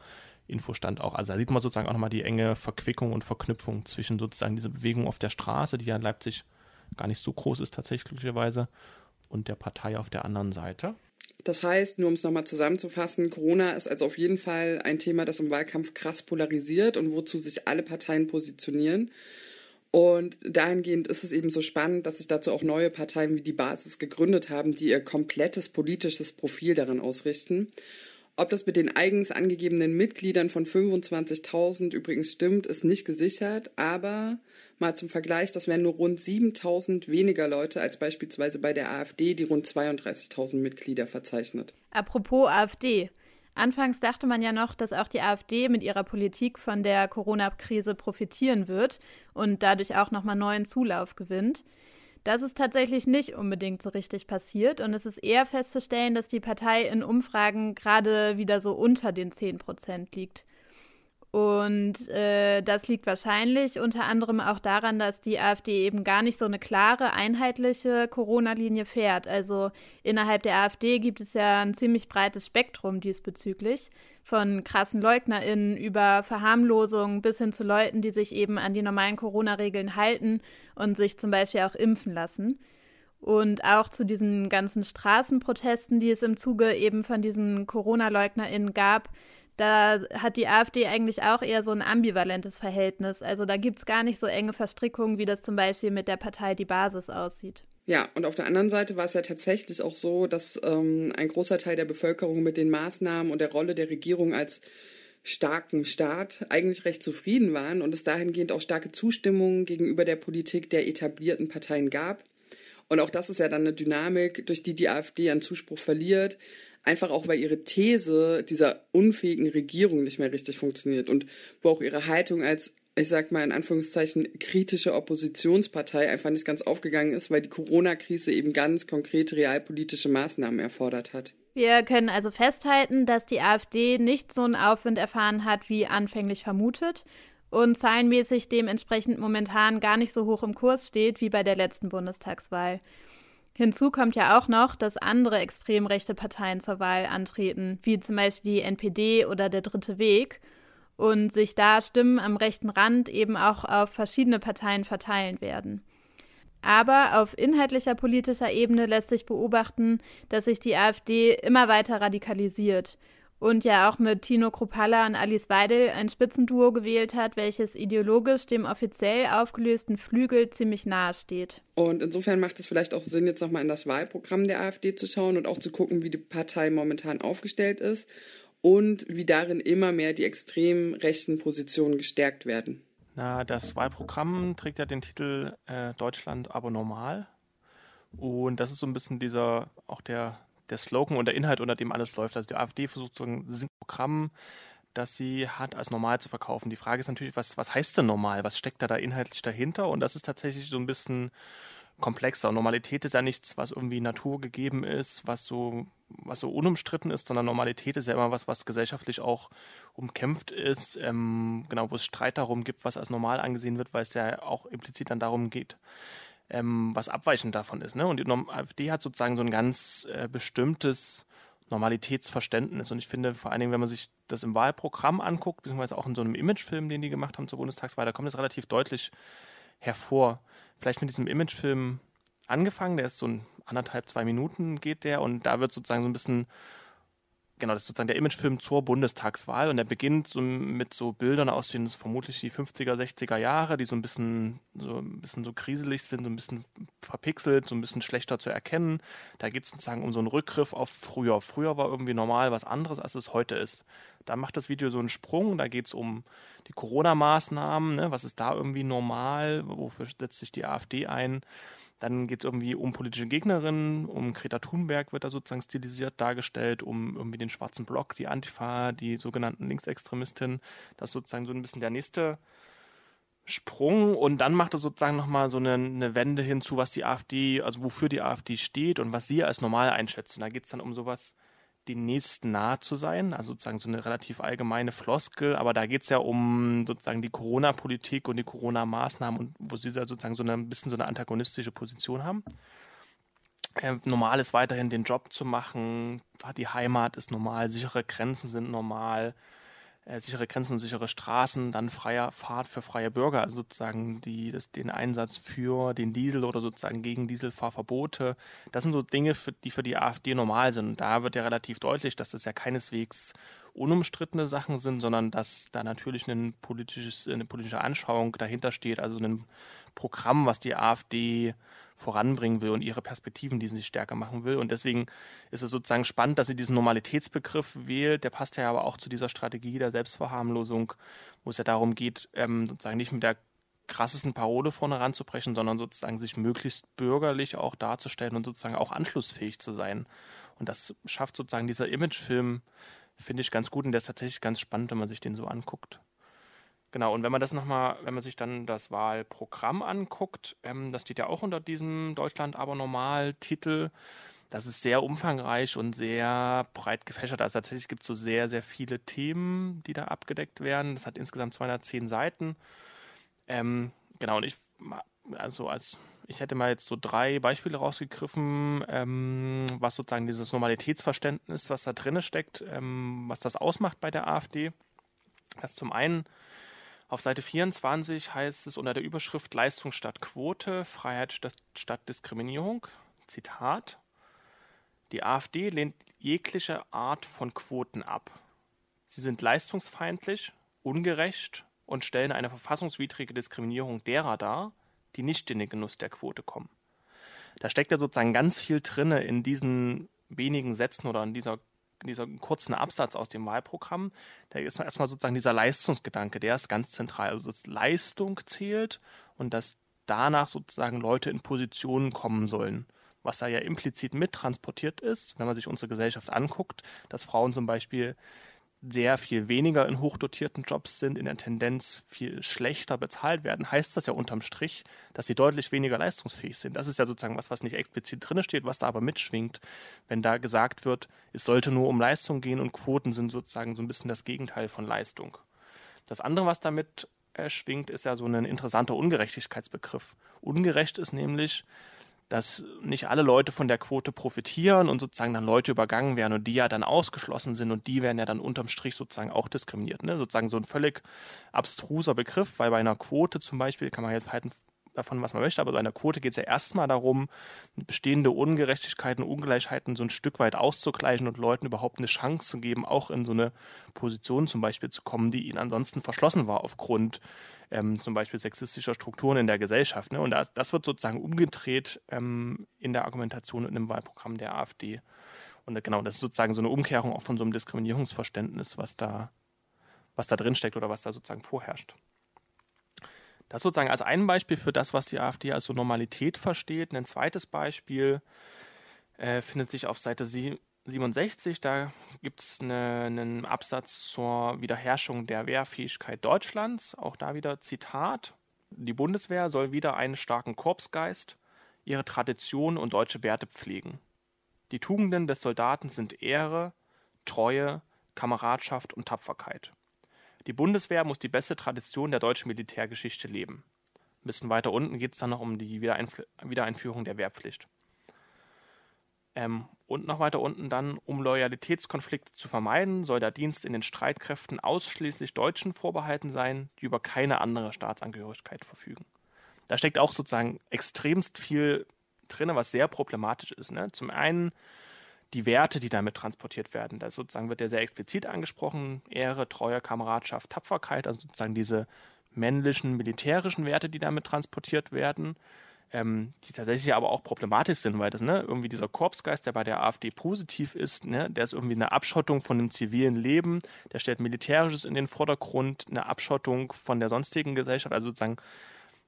[SPEAKER 6] Infostand auch. Also da sieht man sozusagen auch nochmal die enge Verquickung und Verknüpfung zwischen sozusagen dieser Bewegung auf der Straße, die ja in Leipzig gar nicht so groß ist tatsächlicherweise, und der Partei auf der anderen Seite.
[SPEAKER 3] Das heißt, nur um es nochmal zusammenzufassen, Corona ist also auf jeden Fall ein Thema, das im Wahlkampf krass polarisiert und wozu sich alle Parteien positionieren. Und dahingehend ist es eben so spannend, dass sich dazu auch neue Parteien wie die Basis gegründet haben, die ihr komplettes politisches Profil daran ausrichten. Ob das mit den eigens angegebenen Mitgliedern von 25.000 übrigens stimmt, ist nicht gesichert, aber mal zum Vergleich, das wären nur rund 7.000 weniger Leute als beispielsweise bei der AfD, die rund 32.000 Mitglieder verzeichnet.
[SPEAKER 2] Apropos AfD. Anfangs dachte man ja noch, dass auch die AfD mit ihrer Politik von der Corona-Krise profitieren wird und dadurch auch nochmal neuen Zulauf gewinnt. Das ist tatsächlich nicht unbedingt so richtig passiert und es ist eher festzustellen, dass die Partei in Umfragen gerade wieder so unter den 10 Prozent liegt. Und äh, das liegt wahrscheinlich unter anderem auch daran, dass die AfD eben gar nicht so eine klare, einheitliche Corona-Linie fährt. Also innerhalb der AfD gibt es ja ein ziemlich breites Spektrum diesbezüglich. Von krassen LeugnerInnen über Verharmlosung bis hin zu Leuten, die sich eben an die normalen Corona-Regeln halten und sich zum Beispiel auch impfen lassen. Und auch zu diesen ganzen Straßenprotesten, die es im Zuge eben von diesen Corona-LeugnerInnen gab, da hat die AfD eigentlich auch eher so ein ambivalentes Verhältnis. Also da gibt es gar nicht so enge Verstrickungen, wie das zum Beispiel mit der Partei Die Basis aussieht.
[SPEAKER 3] Ja, und auf der anderen Seite war es ja tatsächlich auch so, dass ähm, ein großer Teil der Bevölkerung mit den Maßnahmen und der Rolle der Regierung als starken Staat eigentlich recht zufrieden waren und es dahingehend auch starke Zustimmung gegenüber der Politik der etablierten Parteien gab. Und auch das ist ja dann eine Dynamik, durch die die AfD an Zuspruch verliert, einfach auch weil ihre These dieser unfähigen Regierung nicht mehr richtig funktioniert und wo auch ihre Haltung als ich sag mal in Anführungszeichen kritische Oppositionspartei einfach nicht ganz aufgegangen ist, weil die Corona-Krise eben ganz konkrete realpolitische Maßnahmen erfordert hat.
[SPEAKER 2] Wir können also festhalten, dass die AfD nicht so einen Aufwind erfahren hat, wie anfänglich vermutet und zahlenmäßig dementsprechend momentan gar nicht so hoch im Kurs steht wie bei der letzten Bundestagswahl. Hinzu kommt ja auch noch, dass andere extrem rechte Parteien zur Wahl antreten, wie zum Beispiel die NPD oder der Dritte Weg, und sich da Stimmen am rechten Rand eben auch auf verschiedene Parteien verteilen werden. Aber auf inhaltlicher politischer Ebene lässt sich beobachten, dass sich die AfD immer weiter radikalisiert und ja auch mit Tino Kruppalla und Alice Weidel ein Spitzenduo gewählt hat, welches ideologisch dem offiziell aufgelösten Flügel ziemlich nahe steht.
[SPEAKER 3] Und insofern macht es vielleicht auch Sinn, jetzt nochmal in das Wahlprogramm der AfD zu schauen und auch zu gucken, wie die Partei momentan aufgestellt ist und wie darin immer mehr die extrem rechten Positionen gestärkt werden.
[SPEAKER 6] Na, das Wahlprogramm trägt ja den Titel äh, Deutschland aber normal. Und das ist so ein bisschen dieser, auch der der Slogan und der Inhalt, unter dem alles läuft. Also die AfD versucht so ein Programm, das sie hat, als normal zu verkaufen. Die Frage ist natürlich, was, was heißt denn normal? Was steckt da, da inhaltlich dahinter? Und das ist tatsächlich so ein bisschen komplexer. Normalität ist ja nichts, was irgendwie naturgegeben ist, was so, was so unumstritten ist, sondern Normalität ist ja immer was, was gesellschaftlich auch umkämpft ist, ähm, genau, wo es Streit darum gibt, was als normal angesehen wird, weil es ja auch implizit dann darum geht, ähm, was abweichend davon ist. Ne? Und die AfD hat sozusagen so ein ganz äh, bestimmtes Normalitätsverständnis. Und ich finde, vor allen Dingen, wenn man sich das im Wahlprogramm anguckt, beziehungsweise auch in so einem Imagefilm, den die gemacht haben zur Bundestagswahl, da kommt das relativ deutlich hervor. Vielleicht mit diesem Imagefilm angefangen, der ist so ein anderthalb, zwei Minuten geht der und da wird sozusagen so ein bisschen genau, das ist sozusagen der Imagefilm zur Bundestagswahl und der beginnt so mit so Bildern aus den vermutlich die 50er, 60er Jahre, die so ein bisschen so ein bisschen so kriselig sind, so ein bisschen verpixelt, so ein bisschen schlechter zu erkennen. Da geht es sozusagen um so einen Rückgriff auf früher. Früher war irgendwie normal was anderes, als es heute ist. Da macht das Video so einen Sprung, da geht es um die Corona-Maßnahmen, ne? was ist da irgendwie normal, wofür setzt sich die AfD ein? Dann geht es irgendwie um politische Gegnerinnen, um Greta Thunberg wird da sozusagen stilisiert dargestellt, um irgendwie den schwarzen Block, die Antifa, die sogenannten Linksextremistin. Das ist sozusagen so ein bisschen der nächste Sprung und dann macht er sozusagen nochmal so eine, eine Wende hinzu, was die AfD, also wofür die AfD steht und was sie als normal einschätzt. Und da geht es dann um sowas den Nächsten nahe zu sein, also sozusagen so eine relativ allgemeine Floskel, aber da geht es ja um sozusagen die Corona-Politik und die Corona-Maßnahmen und wo sie sozusagen so eine, ein bisschen so eine antagonistische Position haben. Äh, normal ist weiterhin den Job zu machen, die Heimat ist normal, sichere Grenzen sind normal, äh, sichere Grenzen und sichere Straßen, dann freier Fahrt für freie Bürger, also sozusagen die, das, den Einsatz für den Diesel oder sozusagen gegen Dieselfahrverbote. Das sind so Dinge, für, die für die AfD normal sind. Da wird ja relativ deutlich, dass das ja keineswegs unumstrittene Sachen sind, sondern dass da natürlich ein politisches, eine politische Anschauung dahinter steht, also ein Programm, was die AfD voranbringen will und ihre Perspektiven, die sie stärker machen will. Und deswegen ist es sozusagen spannend, dass sie diesen Normalitätsbegriff wählt. Der passt ja aber auch zu dieser Strategie der Selbstverharmlosung, wo es ja darum geht, ähm, sozusagen nicht mit der krassesten Parole vorne ranzubrechen, sondern sozusagen sich möglichst bürgerlich auch darzustellen und sozusagen auch anschlussfähig zu sein. Und das schafft sozusagen dieser Imagefilm, finde ich ganz gut und der ist tatsächlich ganz spannend, wenn man sich den so anguckt. Genau, und wenn man das nochmal, wenn man sich dann das Wahlprogramm anguckt, ähm, das steht ja auch unter diesem Deutschland aber normal Titel. Das ist sehr umfangreich und sehr breit gefächert. Also tatsächlich gibt es so sehr, sehr viele Themen, die da abgedeckt werden. Das hat insgesamt 210 Seiten. Ähm, genau, und ich, also als ich hätte mal jetzt so drei Beispiele rausgegriffen, ähm, was sozusagen dieses Normalitätsverständnis, was da drin steckt, ähm, was das ausmacht bei der AfD. Das zum einen auf Seite 24 heißt es unter der Überschrift Leistung statt Quote, Freiheit statt Diskriminierung. Zitat. Die AfD lehnt jegliche Art von Quoten ab. Sie sind leistungsfeindlich, ungerecht und stellen eine verfassungswidrige Diskriminierung derer dar, die nicht in den Genuss der Quote kommen. Da steckt ja sozusagen ganz viel drinne in diesen wenigen Sätzen oder in dieser, dieser kurzen Absatz aus dem Wahlprogramm. Da ist erstmal sozusagen dieser Leistungsgedanke, der ist ganz zentral. Also dass Leistung zählt und dass danach sozusagen Leute in Positionen kommen sollen. Was da ja implizit mittransportiert ist, wenn man sich unsere Gesellschaft anguckt, dass Frauen zum Beispiel sehr viel weniger in hochdotierten Jobs sind, in der Tendenz viel schlechter bezahlt werden, heißt das ja unterm Strich, dass sie deutlich weniger leistungsfähig sind. Das ist ja sozusagen was, was nicht explizit drin steht, was da aber mitschwingt, wenn da gesagt wird, es sollte nur um Leistung gehen und Quoten sind sozusagen so ein bisschen das Gegenteil von Leistung. Das andere, was damit äh, schwingt, ist ja so ein interessanter Ungerechtigkeitsbegriff. Ungerecht ist nämlich, dass nicht alle Leute von der Quote profitieren und sozusagen dann Leute übergangen werden und die ja dann ausgeschlossen sind und die werden ja dann unterm Strich sozusagen auch diskriminiert. Ne? Sozusagen so ein völlig abstruser Begriff, weil bei einer Quote zum Beispiel kann man jetzt halten davon, was man möchte, aber bei einer Quote geht es ja erstmal darum, bestehende Ungerechtigkeiten, Ungleichheiten so ein Stück weit auszugleichen und Leuten überhaupt eine Chance zu geben, auch in so eine Position zum Beispiel zu kommen, die ihnen ansonsten verschlossen war aufgrund ähm, zum Beispiel sexistischer Strukturen in der Gesellschaft. Ne? Und das, das, wird sozusagen umgedreht ähm, in der Argumentation und im Wahlprogramm der AfD. Und genau, das ist sozusagen so eine Umkehrung auch von so einem Diskriminierungsverständnis, was da, was da drin oder was da sozusagen vorherrscht. Das sozusagen als ein Beispiel für das, was die AfD als so Normalität versteht. Ein zweites Beispiel äh, findet sich auf Seite 67, da gibt es eine, einen Absatz zur Wiederherrschung der Wehrfähigkeit Deutschlands. Auch da wieder Zitat. Die Bundeswehr soll wieder einen starken Korpsgeist, ihre Tradition und deutsche Werte pflegen. Die Tugenden des Soldaten sind Ehre, Treue, Kameradschaft und Tapferkeit. Die Bundeswehr muss die beste Tradition der deutschen Militärgeschichte leben. Ein bisschen weiter unten geht es dann noch um die Wiedereinführung der Wehrpflicht. Ähm, und noch weiter unten dann, um Loyalitätskonflikte zu vermeiden, soll der Dienst in den Streitkräften ausschließlich Deutschen vorbehalten sein, die über keine andere Staatsangehörigkeit verfügen. Da steckt auch sozusagen extremst viel drin, was sehr problematisch ist. Ne? Zum einen die Werte, die damit transportiert werden. Da sozusagen wird ja sehr explizit angesprochen, Ehre, Treue, Kameradschaft, Tapferkeit, also sozusagen diese männlichen militärischen Werte, die damit transportiert werden ähm, die tatsächlich aber auch problematisch sind, weil das, ne, irgendwie dieser Korpsgeist, der bei der AfD positiv ist, ne, der ist irgendwie eine Abschottung von dem zivilen Leben, der stellt Militärisches in den Vordergrund, eine Abschottung von der sonstigen Gesellschaft, also sozusagen,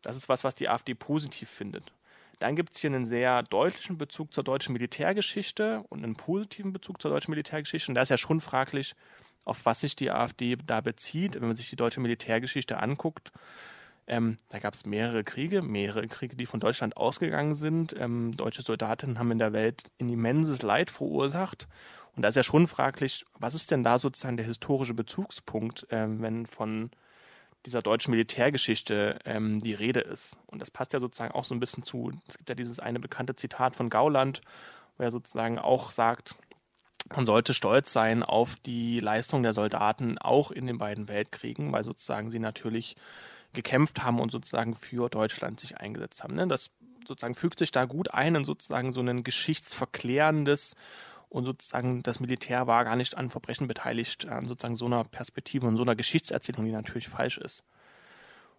[SPEAKER 6] das ist was, was die AfD positiv findet. Dann gibt es hier einen sehr deutlichen Bezug zur deutschen Militärgeschichte und einen positiven Bezug zur deutschen Militärgeschichte. Und da ist ja schon fraglich, auf was sich die AfD da bezieht. Wenn man sich die deutsche Militärgeschichte anguckt, ähm, da gab es mehrere Kriege, mehrere Kriege, die von Deutschland ausgegangen sind. Ähm, deutsche Soldaten haben in der Welt ein immenses Leid verursacht. Und da ist ja schon fraglich, was ist denn da sozusagen der historische Bezugspunkt, ähm, wenn von dieser deutschen Militärgeschichte ähm, die Rede ist. Und das passt ja sozusagen auch so ein bisschen zu, es gibt ja dieses eine bekannte Zitat von Gauland, wo er sozusagen auch sagt, man sollte stolz sein auf die Leistung der Soldaten auch in den beiden Weltkriegen, weil sozusagen sie natürlich gekämpft haben und sozusagen für Deutschland sich eingesetzt haben. Ne? Das sozusagen fügt sich da gut ein in sozusagen so ein geschichtsverklärendes und sozusagen das Militär war gar nicht an Verbrechen beteiligt, an sozusagen so einer Perspektive und so einer Geschichtserzählung, die natürlich falsch ist.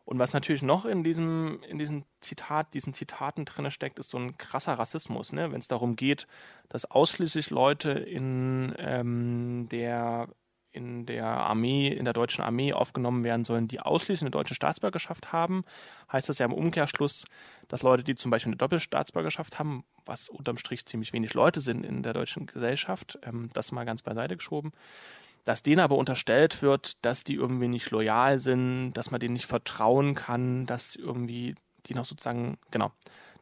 [SPEAKER 6] Und was natürlich noch in diesem, in diesem Zitat, diesen Zitaten drin steckt, ist so ein krasser Rassismus, ne? wenn es darum geht, dass ausschließlich Leute in ähm, der in der Armee, in der deutschen Armee aufgenommen werden sollen, die ausschließlich eine deutsche Staatsbürgerschaft haben, heißt das ja im Umkehrschluss, dass Leute, die zum Beispiel eine Doppelstaatsbürgerschaft haben, was unterm Strich ziemlich wenig Leute sind in der deutschen Gesellschaft, ähm, das mal ganz beiseite geschoben, dass denen aber unterstellt wird, dass die irgendwie nicht loyal sind, dass man denen nicht vertrauen kann, dass irgendwie die noch sozusagen, genau,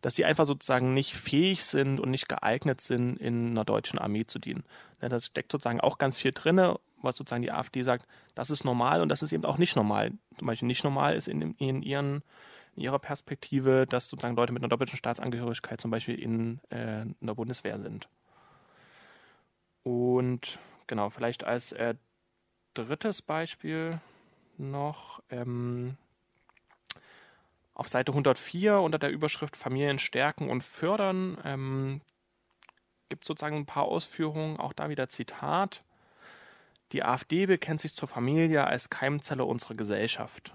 [SPEAKER 6] dass sie einfach sozusagen nicht fähig sind und nicht geeignet sind, in einer deutschen Armee zu dienen. Ja, das steckt sozusagen auch ganz viel drinne was sozusagen die AfD sagt, das ist normal und das ist eben auch nicht normal. Zum Beispiel nicht normal ist in, in, ihren, in ihrer Perspektive, dass sozusagen Leute mit einer doppelten Staatsangehörigkeit zum Beispiel in, äh, der Bundeswehr sind. Und genau, vielleicht als äh, drittes Beispiel noch ähm, auf Seite 104 unter der Überschrift Familien stärken und fördern ähm, gibt es sozusagen ein paar Ausführungen, auch da wieder Zitat. Die AfD bekennt sich zur Familie als Keimzelle unserer Gesellschaft.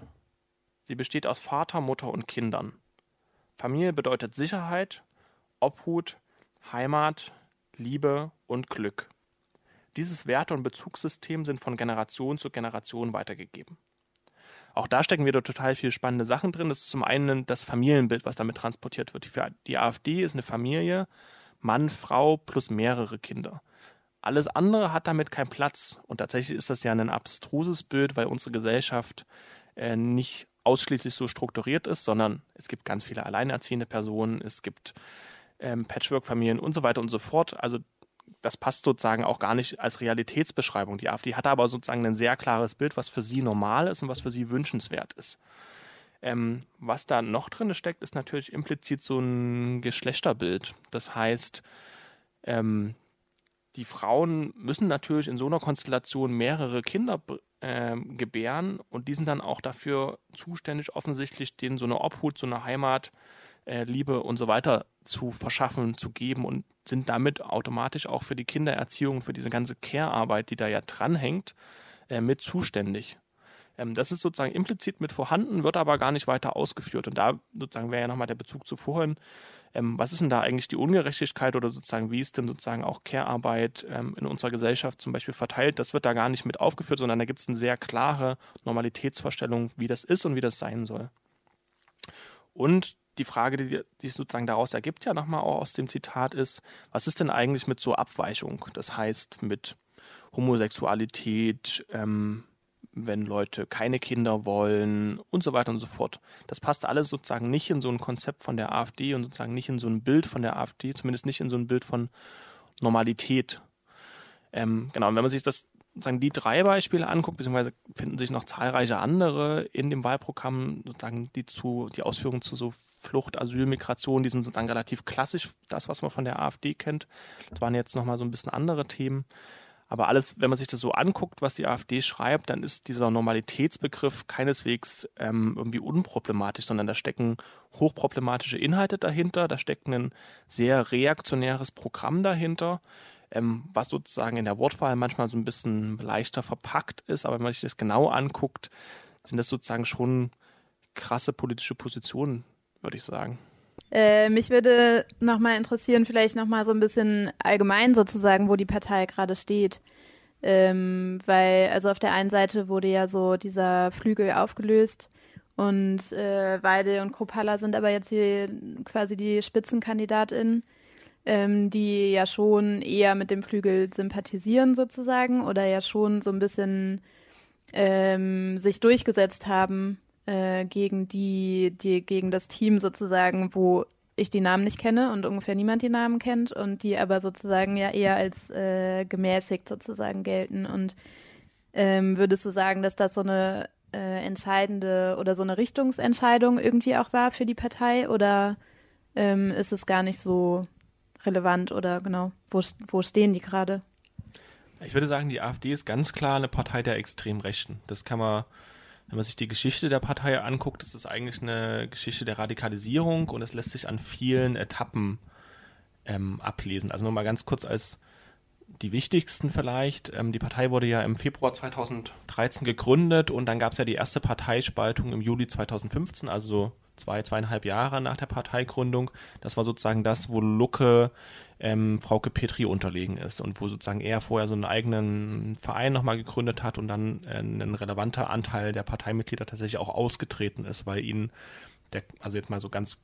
[SPEAKER 6] Sie besteht aus Vater, Mutter und Kindern. Familie bedeutet Sicherheit, Obhut, Heimat, Liebe und Glück. Dieses Werte- und Bezugssystem sind von Generation zu Generation weitergegeben. Auch da stecken wieder total viele spannende Sachen drin. Das ist zum einen das Familienbild, was damit transportiert wird. Die AfD ist eine Familie, Mann, Frau plus mehrere Kinder. Alles andere hat damit keinen Platz. Und tatsächlich ist das ja ein abstruses Bild, weil unsere Gesellschaft äh, nicht ausschließlich so strukturiert ist, sondern es gibt ganz viele alleinerziehende Personen, es gibt ähm, Patchwork-Familien und so weiter und so fort. Also das passt sozusagen auch gar nicht als Realitätsbeschreibung. Die AfD hat aber sozusagen ein sehr klares Bild, was für sie normal ist und was für sie wünschenswert ist. Ähm, was da noch drin steckt, ist natürlich implizit so ein Geschlechterbild. Das heißt, ähm, die Frauen müssen natürlich in so einer Konstellation mehrere Kinder äh, gebären und die sind dann auch dafür zuständig, offensichtlich denen so eine Obhut, so eine Heimat, äh, Liebe und so weiter zu verschaffen, zu geben und sind damit automatisch auch für die Kindererziehung, für diese ganze Care-Arbeit, die da ja dranhängt, äh, mit zuständig. Ähm, das ist sozusagen implizit mit vorhanden, wird aber gar nicht weiter ausgeführt. Und da sozusagen wäre ja nochmal der Bezug zu vorhin. Ähm, was ist denn da eigentlich die Ungerechtigkeit oder sozusagen, wie ist denn sozusagen auch Care-Arbeit ähm, in unserer Gesellschaft zum Beispiel verteilt? Das wird da gar nicht mit aufgeführt, sondern da gibt es eine sehr klare Normalitätsvorstellung, wie das ist und wie das sein soll. Und die Frage, die, sich sozusagen daraus ergibt, ja nochmal auch aus dem Zitat ist, was ist denn eigentlich mit so Abweichung? Das heißt mit Homosexualität, ähm, wenn Leute keine Kinder wollen und so weiter und so fort. Das passt alles sozusagen nicht in so ein Konzept von der AfD und sozusagen nicht in so ein Bild von der AfD, zumindest nicht in so ein Bild von Normalität. Ähm, genau, und wenn man sich das sozusagen die drei Beispiele anguckt, beziehungsweise finden sich noch zahlreiche andere in dem Wahlprogramm, sozusagen die zu, die Ausführungen zu so Flucht, Asyl, Migration, die sind sozusagen relativ klassisch, das, was man von der AfD kennt. Das waren jetzt nochmal so ein bisschen andere Themen. Aber alles, wenn man sich das so anguckt, was die AfD schreibt, dann ist dieser Normalitätsbegriff keineswegs ähm, irgendwie unproblematisch, sondern da stecken hochproblematische Inhalte dahinter, da steckt ein sehr reaktionäres Programm dahinter, ähm, was sozusagen in der Wortwahl manchmal so ein bisschen leichter verpackt ist. Aber wenn man sich das genau anguckt, sind das sozusagen schon krasse politische Positionen, würde ich sagen.
[SPEAKER 2] Äh, mich würde nochmal interessieren, vielleicht nochmal so ein bisschen allgemein sozusagen, wo die Partei gerade steht. Ähm, weil, also auf der einen Seite wurde ja so dieser Flügel aufgelöst und äh, Weide und Kropalla sind aber jetzt hier quasi die Spitzenkandidatinnen, ähm, die ja schon eher mit dem Flügel sympathisieren sozusagen oder ja schon so ein bisschen ähm, sich durchgesetzt haben äh, gegen die, die, gegen das Team sozusagen, wo ich die Namen nicht kenne und ungefähr niemand die Namen kennt und die aber sozusagen ja eher als äh, gemäßigt sozusagen gelten. Und ähm, würdest du sagen, dass das so eine äh, entscheidende oder so eine Richtungsentscheidung irgendwie auch war für die Partei oder ähm, ist es gar nicht so relevant oder genau, wo, wo stehen die gerade?
[SPEAKER 6] Ich würde sagen, die AfD ist ganz klar eine Partei der Extremrechten. Das kann man wenn man sich die Geschichte der Partei anguckt, ist es eigentlich eine Geschichte der Radikalisierung und es lässt sich an vielen Etappen ähm, ablesen. Also nur mal ganz kurz als die wichtigsten vielleicht. Ähm, die Partei wurde ja im Februar 2013 gegründet und dann gab es ja die erste Parteispaltung im Juli 2015, also so zwei, zweieinhalb Jahre nach der Parteigründung. Das war sozusagen das, wo Lucke ähm, Frauke Petri unterlegen ist und wo sozusagen er vorher so einen eigenen Verein nochmal gegründet hat und dann äh, ein relevanter Anteil der Parteimitglieder tatsächlich auch ausgetreten ist, weil ihnen der, also jetzt mal so ganz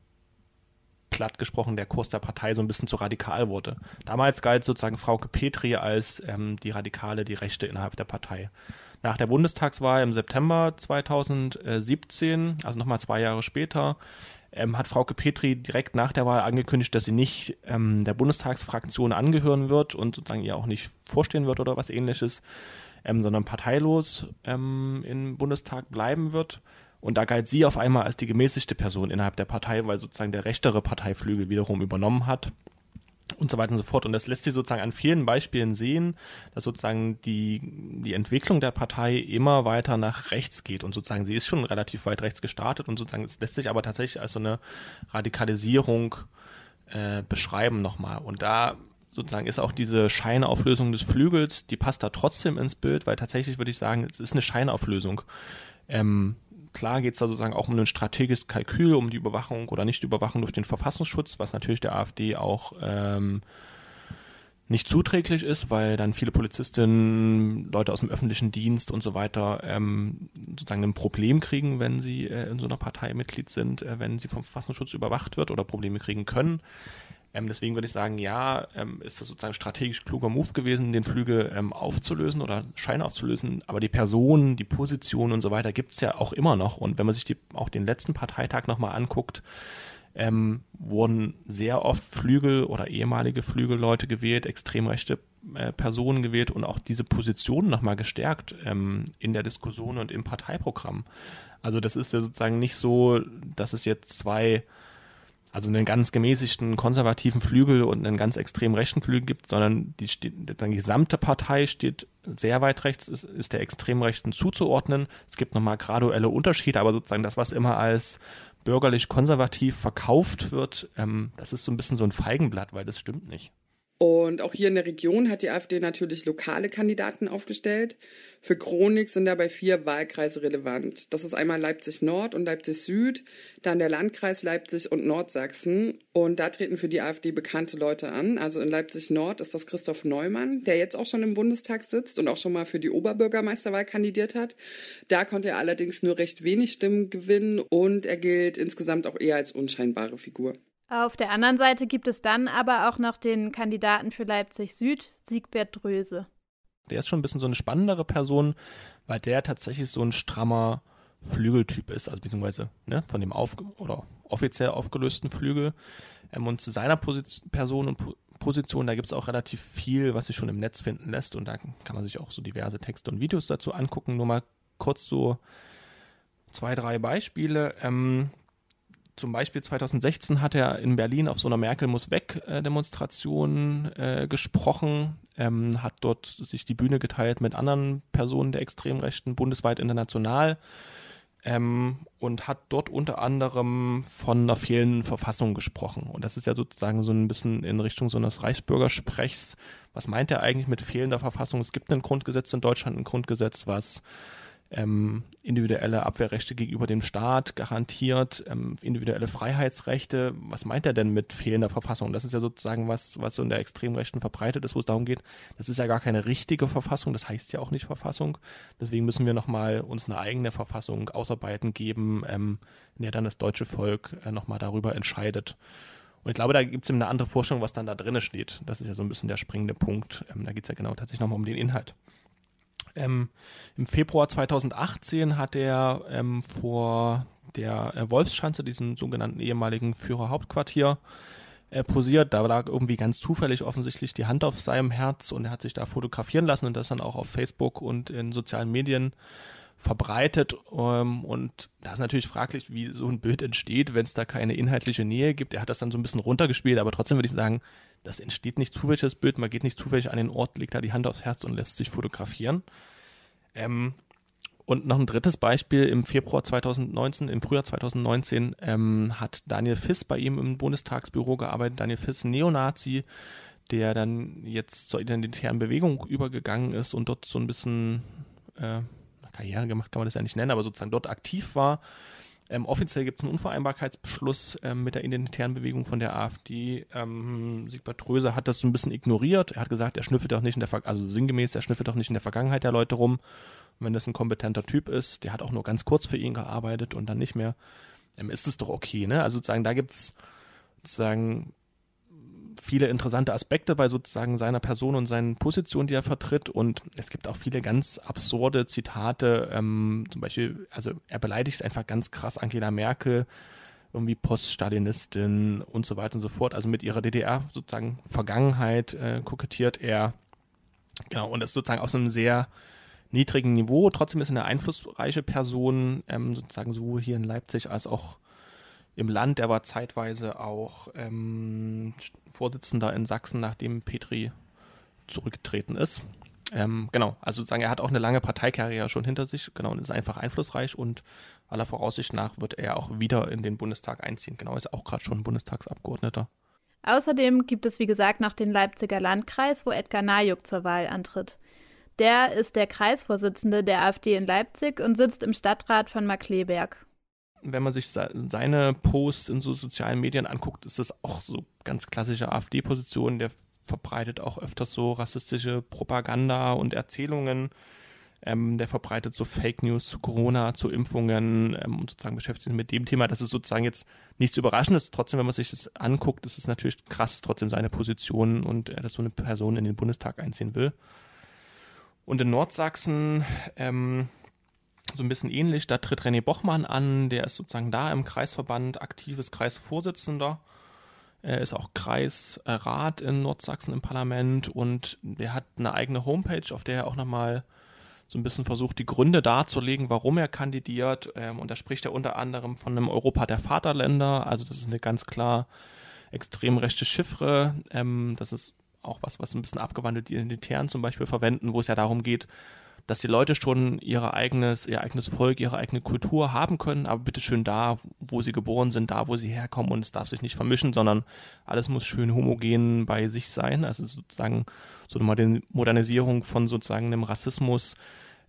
[SPEAKER 6] platt gesprochen, der Kurs der Partei so ein bisschen zu radikal wurde. Damals galt sozusagen Frauke Petri als ähm, die Radikale, die Rechte innerhalb der Partei. Nach der Bundestagswahl im September 2017, also nochmal zwei Jahre später, ähm, hat Frauke Petri direkt nach der Wahl angekündigt, dass sie nicht ähm, der Bundestagsfraktion angehören wird und sozusagen ihr auch nicht vorstehen wird oder was ähnliches, ähm, sondern parteilos ähm, im Bundestag bleiben wird. Und da galt sie auf einmal als die gemäßigte Person innerhalb der Partei, weil sozusagen der rechtere Parteiflügel wiederum übernommen hat und so weiter und so fort. Und das lässt sich sozusagen an vielen Beispielen sehen, dass sozusagen die, die Entwicklung der Partei immer weiter nach rechts geht. Und sozusagen sie ist schon relativ weit rechts gestartet und sozusagen es lässt sich aber tatsächlich als so eine Radikalisierung äh, beschreiben nochmal. Und da sozusagen ist auch diese Scheinauflösung des Flügels, die passt da trotzdem ins Bild, weil tatsächlich würde ich sagen, es ist eine Scheinauflösung. Ähm, klar geht es da sozusagen auch um ein strategisches Kalkül, um die Überwachung oder Nicht-Überwachung durch den Verfassungsschutz, was natürlich der AfD auch ähm, nicht zuträglich ist, weil dann viele Polizistinnen, Leute aus dem öffentlichen Dienst und so weiter ähm, sozusagen ein Problem kriegen, wenn sie äh, in so einer Partei Mitglied sind, äh, wenn sie vom Verfassungsschutz überwacht wird oder Probleme kriegen können. Ähm, deswegen würde ich sagen, ja, ähm, ist das sozusagen strategisch kluger Move gewesen, den Flügel ähm, aufzulösen oder Schein aufzulösen. Aber die Personen, die Positionen und so weiter gibt es ja auch immer noch. Und wenn man sich die, auch den letzten Parteitag nochmal anguckt, ähm, wurden sehr oft Flügel oder ehemalige Flügelleute gewählt, extrem rechte äh, Personen gewählt und auch diese Position nochmal gestärkt ähm, in der Diskussion und im Parteiprogramm. Also das ist ja sozusagen nicht so, dass es jetzt zwei, also einen ganz gemäßigten konservativen Flügel und einen ganz extrem rechten Flügel gibt, sondern die, die gesamte Partei steht sehr weit rechts, ist, ist der extrem rechten zuzuordnen. Es gibt nochmal graduelle Unterschiede, aber sozusagen das, was immer als bürgerlich-konservativ verkauft wird, ähm, das ist so ein bisschen so ein Feigenblatt, weil das stimmt nicht.
[SPEAKER 3] Und auch hier in der Region hat die AfD natürlich lokale Kandidaten aufgestellt. Für Chronik sind dabei vier Wahlkreise relevant. Das ist einmal Leipzig Nord und Leipzig Süd, dann der Landkreis Leipzig und Nordsachsen. Und da treten für die AfD bekannte Leute an. Also in Leipzig Nord ist das Christoph Neumann, der jetzt auch schon im Bundestag sitzt und auch schon mal für die Oberbürgermeisterwahl kandidiert hat. Da konnte er allerdings nur recht wenig Stimmen gewinnen und er gilt insgesamt auch eher als unscheinbare Figur.
[SPEAKER 2] Auf der anderen Seite gibt es dann aber auch noch den Kandidaten für Leipzig Süd, Siegbert Dröse.
[SPEAKER 6] Der ist schon ein bisschen so eine spannendere Person, weil der tatsächlich so ein strammer Flügeltyp ist, also beziehungsweise ne, von dem auf oder offiziell aufgelösten Flügel. Ähm, und zu seiner Position, Person und po Position, da gibt es auch relativ viel, was sich schon im Netz finden lässt. Und da kann man sich auch so diverse Texte und Videos dazu angucken. Nur mal kurz so zwei, drei Beispiele. Ähm, zum Beispiel 2016 hat er in Berlin auf so einer Merkel muss weg Demonstration äh, gesprochen, ähm, hat dort sich die Bühne geteilt mit anderen Personen der Extremrechten bundesweit international ähm, und hat dort unter anderem von einer fehlenden Verfassung gesprochen. Und das ist ja sozusagen so ein bisschen in Richtung so eines Reichsbürgersprechs. Was meint er eigentlich mit fehlender Verfassung? Es gibt ein Grundgesetz in Deutschland, ein Grundgesetz, was ähm, individuelle Abwehrrechte gegenüber dem Staat garantiert, ähm, individuelle Freiheitsrechte. Was meint er denn mit fehlender Verfassung? Das ist ja sozusagen was, was so in der Extremrechten verbreitet ist, wo es darum geht, das ist ja gar keine richtige Verfassung, das heißt ja auch nicht Verfassung. Deswegen müssen wir nochmal uns eine eigene Verfassung ausarbeiten geben, ähm, in der dann das deutsche Volk äh, nochmal darüber entscheidet. Und ich glaube, da gibt es eine andere Vorstellung, was dann da drinnen steht. Das ist ja so ein bisschen der springende Punkt. Ähm, da geht es ja genau tatsächlich nochmal um den Inhalt. Ähm, Im Februar 2018 hat er ähm, vor der äh, Wolfschanze, diesem sogenannten ehemaligen Führerhauptquartier, äh, posiert. Da lag irgendwie ganz zufällig offensichtlich die Hand auf seinem Herz und er hat sich da fotografieren lassen und das dann auch auf Facebook und in sozialen Medien verbreitet. Ähm, und da ist natürlich fraglich, wie so ein Bild entsteht, wenn es da keine inhaltliche Nähe gibt. Er hat das dann so ein bisschen runtergespielt, aber trotzdem würde ich sagen, das entsteht nicht zufällig, das Bild. Man geht nicht zufällig an den Ort, legt da die Hand aufs Herz und lässt sich fotografieren. Ähm, und noch ein drittes Beispiel, im Februar 2019, im Frühjahr 2019 ähm, hat Daniel Fiss bei ihm im Bundestagsbüro gearbeitet. Daniel Fiss, Neonazi, der dann jetzt zur identitären Bewegung übergegangen ist und dort so ein bisschen äh, Karriere gemacht, kann man das ja nicht nennen, aber sozusagen dort aktiv war ähm, offiziell gibt es einen Unvereinbarkeitsbeschluss ähm, mit der identitären Bewegung von der AfD. Ähm, Siegbert Röser hat das so ein bisschen ignoriert. Er hat gesagt, er schnüffelt doch nicht in der Ver also sinngemäß, er schnüffelt doch nicht in der Vergangenheit der Leute rum. Und wenn das ein kompetenter Typ ist, der hat auch nur ganz kurz für ihn gearbeitet und dann nicht mehr, ähm, ist es doch okay, ne? Also sozusagen, da gibt's sozusagen viele interessante Aspekte bei sozusagen seiner Person und seinen Positionen, die er vertritt. Und es gibt auch viele ganz absurde Zitate. Ähm, zum Beispiel, also er beleidigt einfach ganz krass Angela Merkel, irgendwie Poststalinistin und so weiter und so fort. Also mit ihrer DDR sozusagen Vergangenheit äh, kokettiert er. Genau, und das sozusagen aus einem sehr niedrigen Niveau. Trotzdem ist er eine einflussreiche Person, ähm, sozusagen sowohl hier in Leipzig als auch im Land. Er war zeitweise auch ähm, Vorsitzender in Sachsen, nachdem Petri zurückgetreten ist. Ähm, genau, also sozusagen, er hat auch eine lange Parteikarriere schon hinter sich, genau, und ist einfach einflussreich und aller Voraussicht nach wird er auch wieder in den Bundestag einziehen. Genau, ist auch gerade schon Bundestagsabgeordneter.
[SPEAKER 2] Außerdem gibt es, wie gesagt, noch den Leipziger Landkreis, wo Edgar Najuk zur Wahl antritt. Der ist der Kreisvorsitzende der AfD in Leipzig und sitzt im Stadtrat von Markleberg.
[SPEAKER 6] Wenn man sich seine Posts in so sozialen Medien anguckt, ist das auch so ganz klassische AfD-Position. Der verbreitet auch öfters so rassistische Propaganda und Erzählungen. Ähm, der verbreitet so Fake News zu Corona, zu Impfungen ähm, und sozusagen beschäftigt sich mit dem Thema. Das ist sozusagen jetzt nichts Überraschendes. Trotzdem, wenn man sich das anguckt, ist es natürlich krass, trotzdem seine Position und äh, dass so eine Person in den Bundestag einziehen will. Und in Nordsachsen ähm, so ein bisschen ähnlich, da tritt René Bochmann an, der ist sozusagen da im Kreisverband aktives Kreisvorsitzender. Er ist auch Kreisrat in Nordsachsen im Parlament und er hat eine eigene Homepage, auf der er auch nochmal so ein bisschen versucht, die Gründe darzulegen, warum er kandidiert. Ähm, und da spricht er unter anderem von einem Europa der Vaterländer. Also das ist eine ganz klar extrem rechte Chiffre. Ähm, das ist auch was, was ein bisschen abgewandelt Identitären zum Beispiel verwenden, wo es ja darum geht, dass die Leute schon ihre eigenes, ihr eigenes Volk, ihre eigene Kultur haben können, aber bitte schön da, wo sie geboren sind, da, wo sie herkommen und es darf sich nicht vermischen, sondern alles muss schön homogen bei sich sein. Also sozusagen so eine Modernisierung von sozusagen einem Rassismus,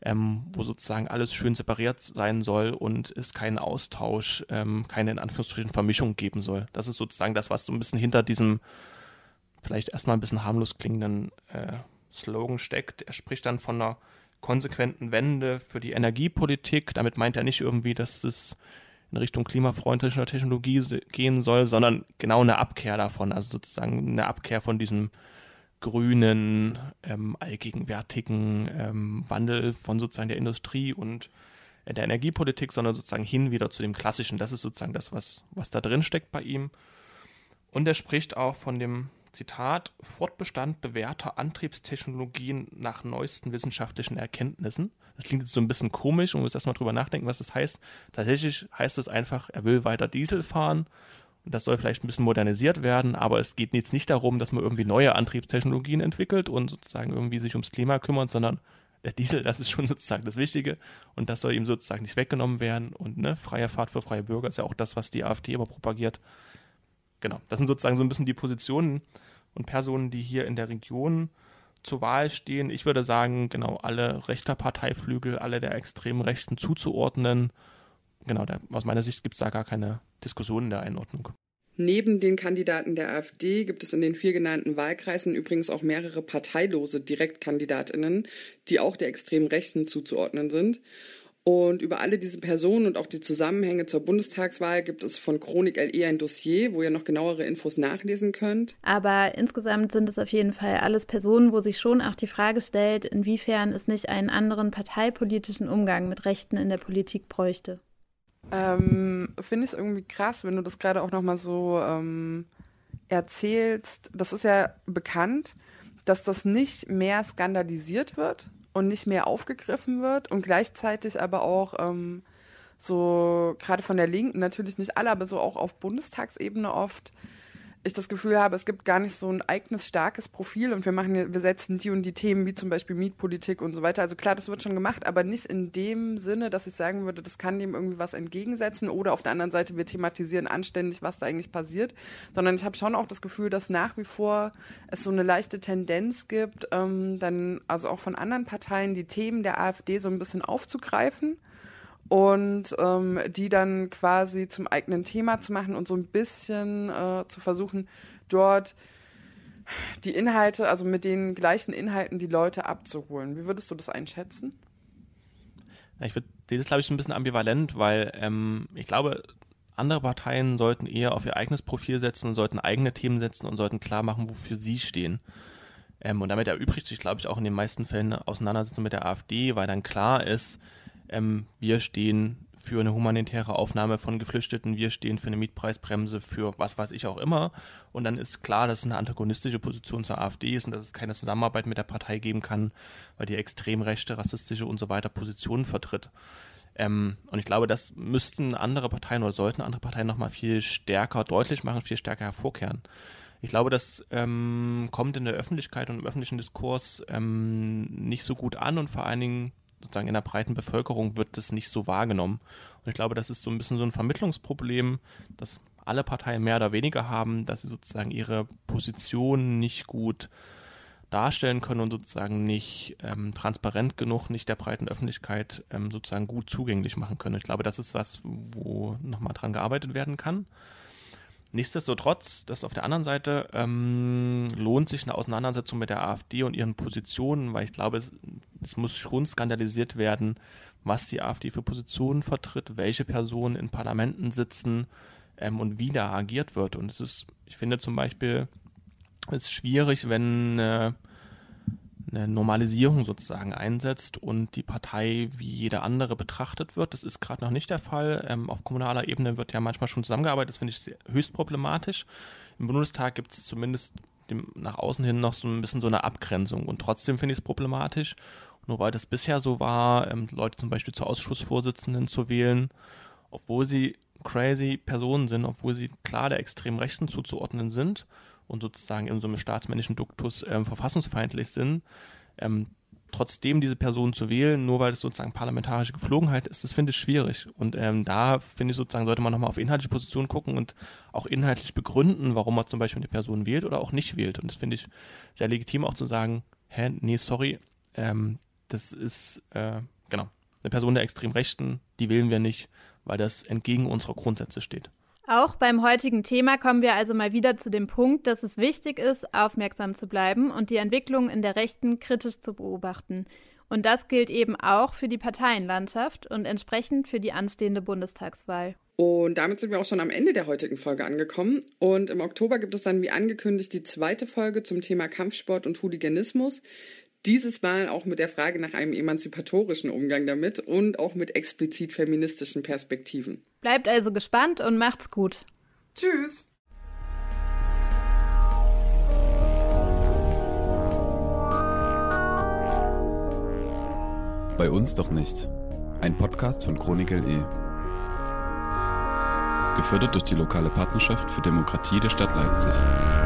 [SPEAKER 6] ähm, wo sozusagen alles schön separiert sein soll und es keinen Austausch, ähm, keine in Anführungsstrichen Vermischung geben soll. Das ist sozusagen das, was so ein bisschen hinter diesem vielleicht erstmal ein bisschen harmlos klingenden äh, Slogan steckt. Er spricht dann von einer konsequenten Wende für die Energiepolitik. Damit meint er nicht irgendwie, dass es in Richtung klimafreundlicher Technologie gehen soll, sondern genau eine Abkehr davon, also sozusagen eine Abkehr von diesem grünen, ähm, allgegenwärtigen ähm, Wandel von sozusagen der Industrie und der Energiepolitik, sondern sozusagen hin wieder zu dem Klassischen. Das ist sozusagen das, was, was da drin steckt bei ihm. Und er spricht auch von dem Zitat, Fortbestand bewährter Antriebstechnologien nach neuesten wissenschaftlichen Erkenntnissen. Das klingt jetzt so ein bisschen komisch, man muss erstmal drüber nachdenken, was das heißt. Tatsächlich heißt es einfach, er will weiter Diesel fahren und das soll vielleicht ein bisschen modernisiert werden, aber es geht jetzt nicht darum, dass man irgendwie neue Antriebstechnologien entwickelt und sozusagen irgendwie sich ums Klima kümmert, sondern der Diesel, das ist schon sozusagen das Wichtige und das soll ihm sozusagen nicht weggenommen werden und ne, freie Fahrt für freie Bürger ist ja auch das, was die AfD immer propagiert. Genau, das sind sozusagen so ein bisschen die Positionen und Personen, die hier in der Region zur Wahl stehen. Ich würde sagen, genau, alle rechter Parteiflügel, alle der extremen Rechten zuzuordnen genau, da, aus meiner Sicht gibt es da gar keine Diskussion in der Einordnung.
[SPEAKER 3] Neben den Kandidaten der AfD gibt es in den vier genannten Wahlkreisen übrigens auch mehrere parteilose Direktkandidatinnen, die auch der extremen Rechten zuzuordnen sind. Und über alle diese Personen und auch die Zusammenhänge zur Bundestagswahl gibt es von Chronik LE ein Dossier, wo ihr noch genauere Infos nachlesen könnt.
[SPEAKER 2] Aber insgesamt sind es auf jeden Fall alles Personen, wo sich schon auch die Frage stellt, inwiefern es nicht einen anderen parteipolitischen Umgang mit Rechten in der Politik bräuchte.
[SPEAKER 7] Ähm, Finde ich es irgendwie krass, wenn du das gerade auch nochmal so ähm, erzählst. Das ist ja bekannt, dass das nicht mehr skandalisiert wird und nicht mehr aufgegriffen wird und gleichzeitig aber auch ähm, so gerade von der Linken, natürlich nicht alle, aber so auch auf Bundestagsebene oft ich das Gefühl habe, es gibt gar nicht so ein eigenes starkes Profil und wir machen, wir setzen die und die Themen wie zum Beispiel Mietpolitik und so weiter. Also klar, das wird schon gemacht, aber nicht in dem Sinne, dass ich sagen würde, das kann dem irgendwie was entgegensetzen oder auf der anderen Seite wir thematisieren anständig, was da eigentlich passiert, sondern ich habe schon auch das Gefühl, dass nach wie vor es so eine leichte Tendenz gibt, ähm, dann also auch von anderen Parteien die Themen der AfD so ein bisschen aufzugreifen und ähm, die dann quasi zum eigenen Thema zu machen und so ein bisschen äh, zu versuchen, dort die Inhalte, also mit den gleichen Inhalten die Leute abzuholen. Wie würdest du das einschätzen?
[SPEAKER 6] ich würde das, glaube ich, ein bisschen ambivalent, weil ähm, ich glaube, andere Parteien sollten eher auf ihr eigenes Profil setzen, sollten eigene Themen setzen und sollten klar machen, wofür sie stehen. Ähm, und damit erübrigt sich, glaube ich, auch in den meisten Fällen Auseinandersetzung mit der AfD, weil dann klar ist, ähm, wir stehen für eine humanitäre Aufnahme von Geflüchteten, wir stehen für eine Mietpreisbremse, für was weiß ich auch immer. Und dann ist klar, dass es eine antagonistische Position zur AfD ist und dass es keine Zusammenarbeit mit der Partei geben kann, weil die extrem rechte, rassistische und so weiter Positionen vertritt. Ähm, und ich glaube, das müssten andere Parteien oder sollten andere Parteien nochmal viel stärker deutlich machen, viel stärker hervorkehren. Ich glaube, das ähm, kommt in der Öffentlichkeit und im öffentlichen Diskurs ähm, nicht so gut an und vor allen Dingen sozusagen in der breiten Bevölkerung wird das nicht so wahrgenommen. Und ich glaube, das ist so ein bisschen so ein Vermittlungsproblem. Das alle Parteien mehr oder weniger haben, dass sie sozusagen ihre Position nicht gut darstellen können und sozusagen nicht ähm, transparent genug, nicht der breiten Öffentlichkeit ähm, sozusagen gut zugänglich machen können. Ich glaube, das ist was, wo nochmal dran gearbeitet werden kann. Nichtsdestotrotz, das auf der anderen Seite ähm, lohnt sich eine Auseinandersetzung mit der AfD und ihren Positionen, weil ich glaube, es, es, muss schon skandalisiert werden, was die AfD für Positionen vertritt, welche Personen in Parlamenten sitzen ähm, und wie da agiert wird. Und es ist, ich finde zum Beispiel, es ist schwierig, wenn äh, eine Normalisierung sozusagen einsetzt und die Partei wie jede andere betrachtet wird. Das ist gerade noch nicht der Fall. Ähm, auf kommunaler Ebene wird ja manchmal schon zusammengearbeitet. Das finde ich höchst problematisch. Im Bundestag gibt es zumindest dem, nach außen hin noch so ein bisschen so eine Abgrenzung. Und trotzdem finde ich es problematisch. Nur weil das bisher so war, ähm, Leute zum Beispiel zu Ausschussvorsitzenden zu wählen, obwohl sie crazy Personen sind, obwohl sie klar der extremen Rechten zuzuordnen sind und sozusagen in so einem staatsmännischen Duktus ähm, verfassungsfeindlich sind, ähm, trotzdem diese Person zu wählen, nur weil es sozusagen parlamentarische Geflogenheit ist, das finde ich schwierig. Und ähm, da finde ich sozusagen, sollte man nochmal auf inhaltliche Positionen gucken und auch inhaltlich begründen, warum man zum Beispiel eine Person wählt oder auch nicht wählt. Und das finde ich sehr legitim auch zu sagen, hä, nee, sorry, ähm, das ist, äh, genau, eine Person der extrem Rechten, die wählen wir nicht, weil das entgegen unserer Grundsätze steht.
[SPEAKER 2] Auch beim heutigen Thema kommen wir also mal wieder zu dem Punkt, dass es wichtig ist, aufmerksam zu bleiben und die Entwicklung in der Rechten kritisch zu beobachten. Und das gilt eben auch für die Parteienlandschaft und entsprechend für die anstehende Bundestagswahl.
[SPEAKER 3] Und damit sind wir auch schon am Ende der heutigen Folge angekommen. Und im Oktober gibt es dann, wie angekündigt, die zweite Folge zum Thema Kampfsport und Hooliganismus. Dieses Mal auch mit der Frage nach einem emanzipatorischen Umgang damit und auch mit explizit feministischen Perspektiven.
[SPEAKER 2] Bleibt also gespannt und macht's gut.
[SPEAKER 7] Tschüss.
[SPEAKER 1] Bei uns doch nicht. Ein Podcast von Chronik LE. Gefördert durch die lokale Partnerschaft für Demokratie der Stadt Leipzig.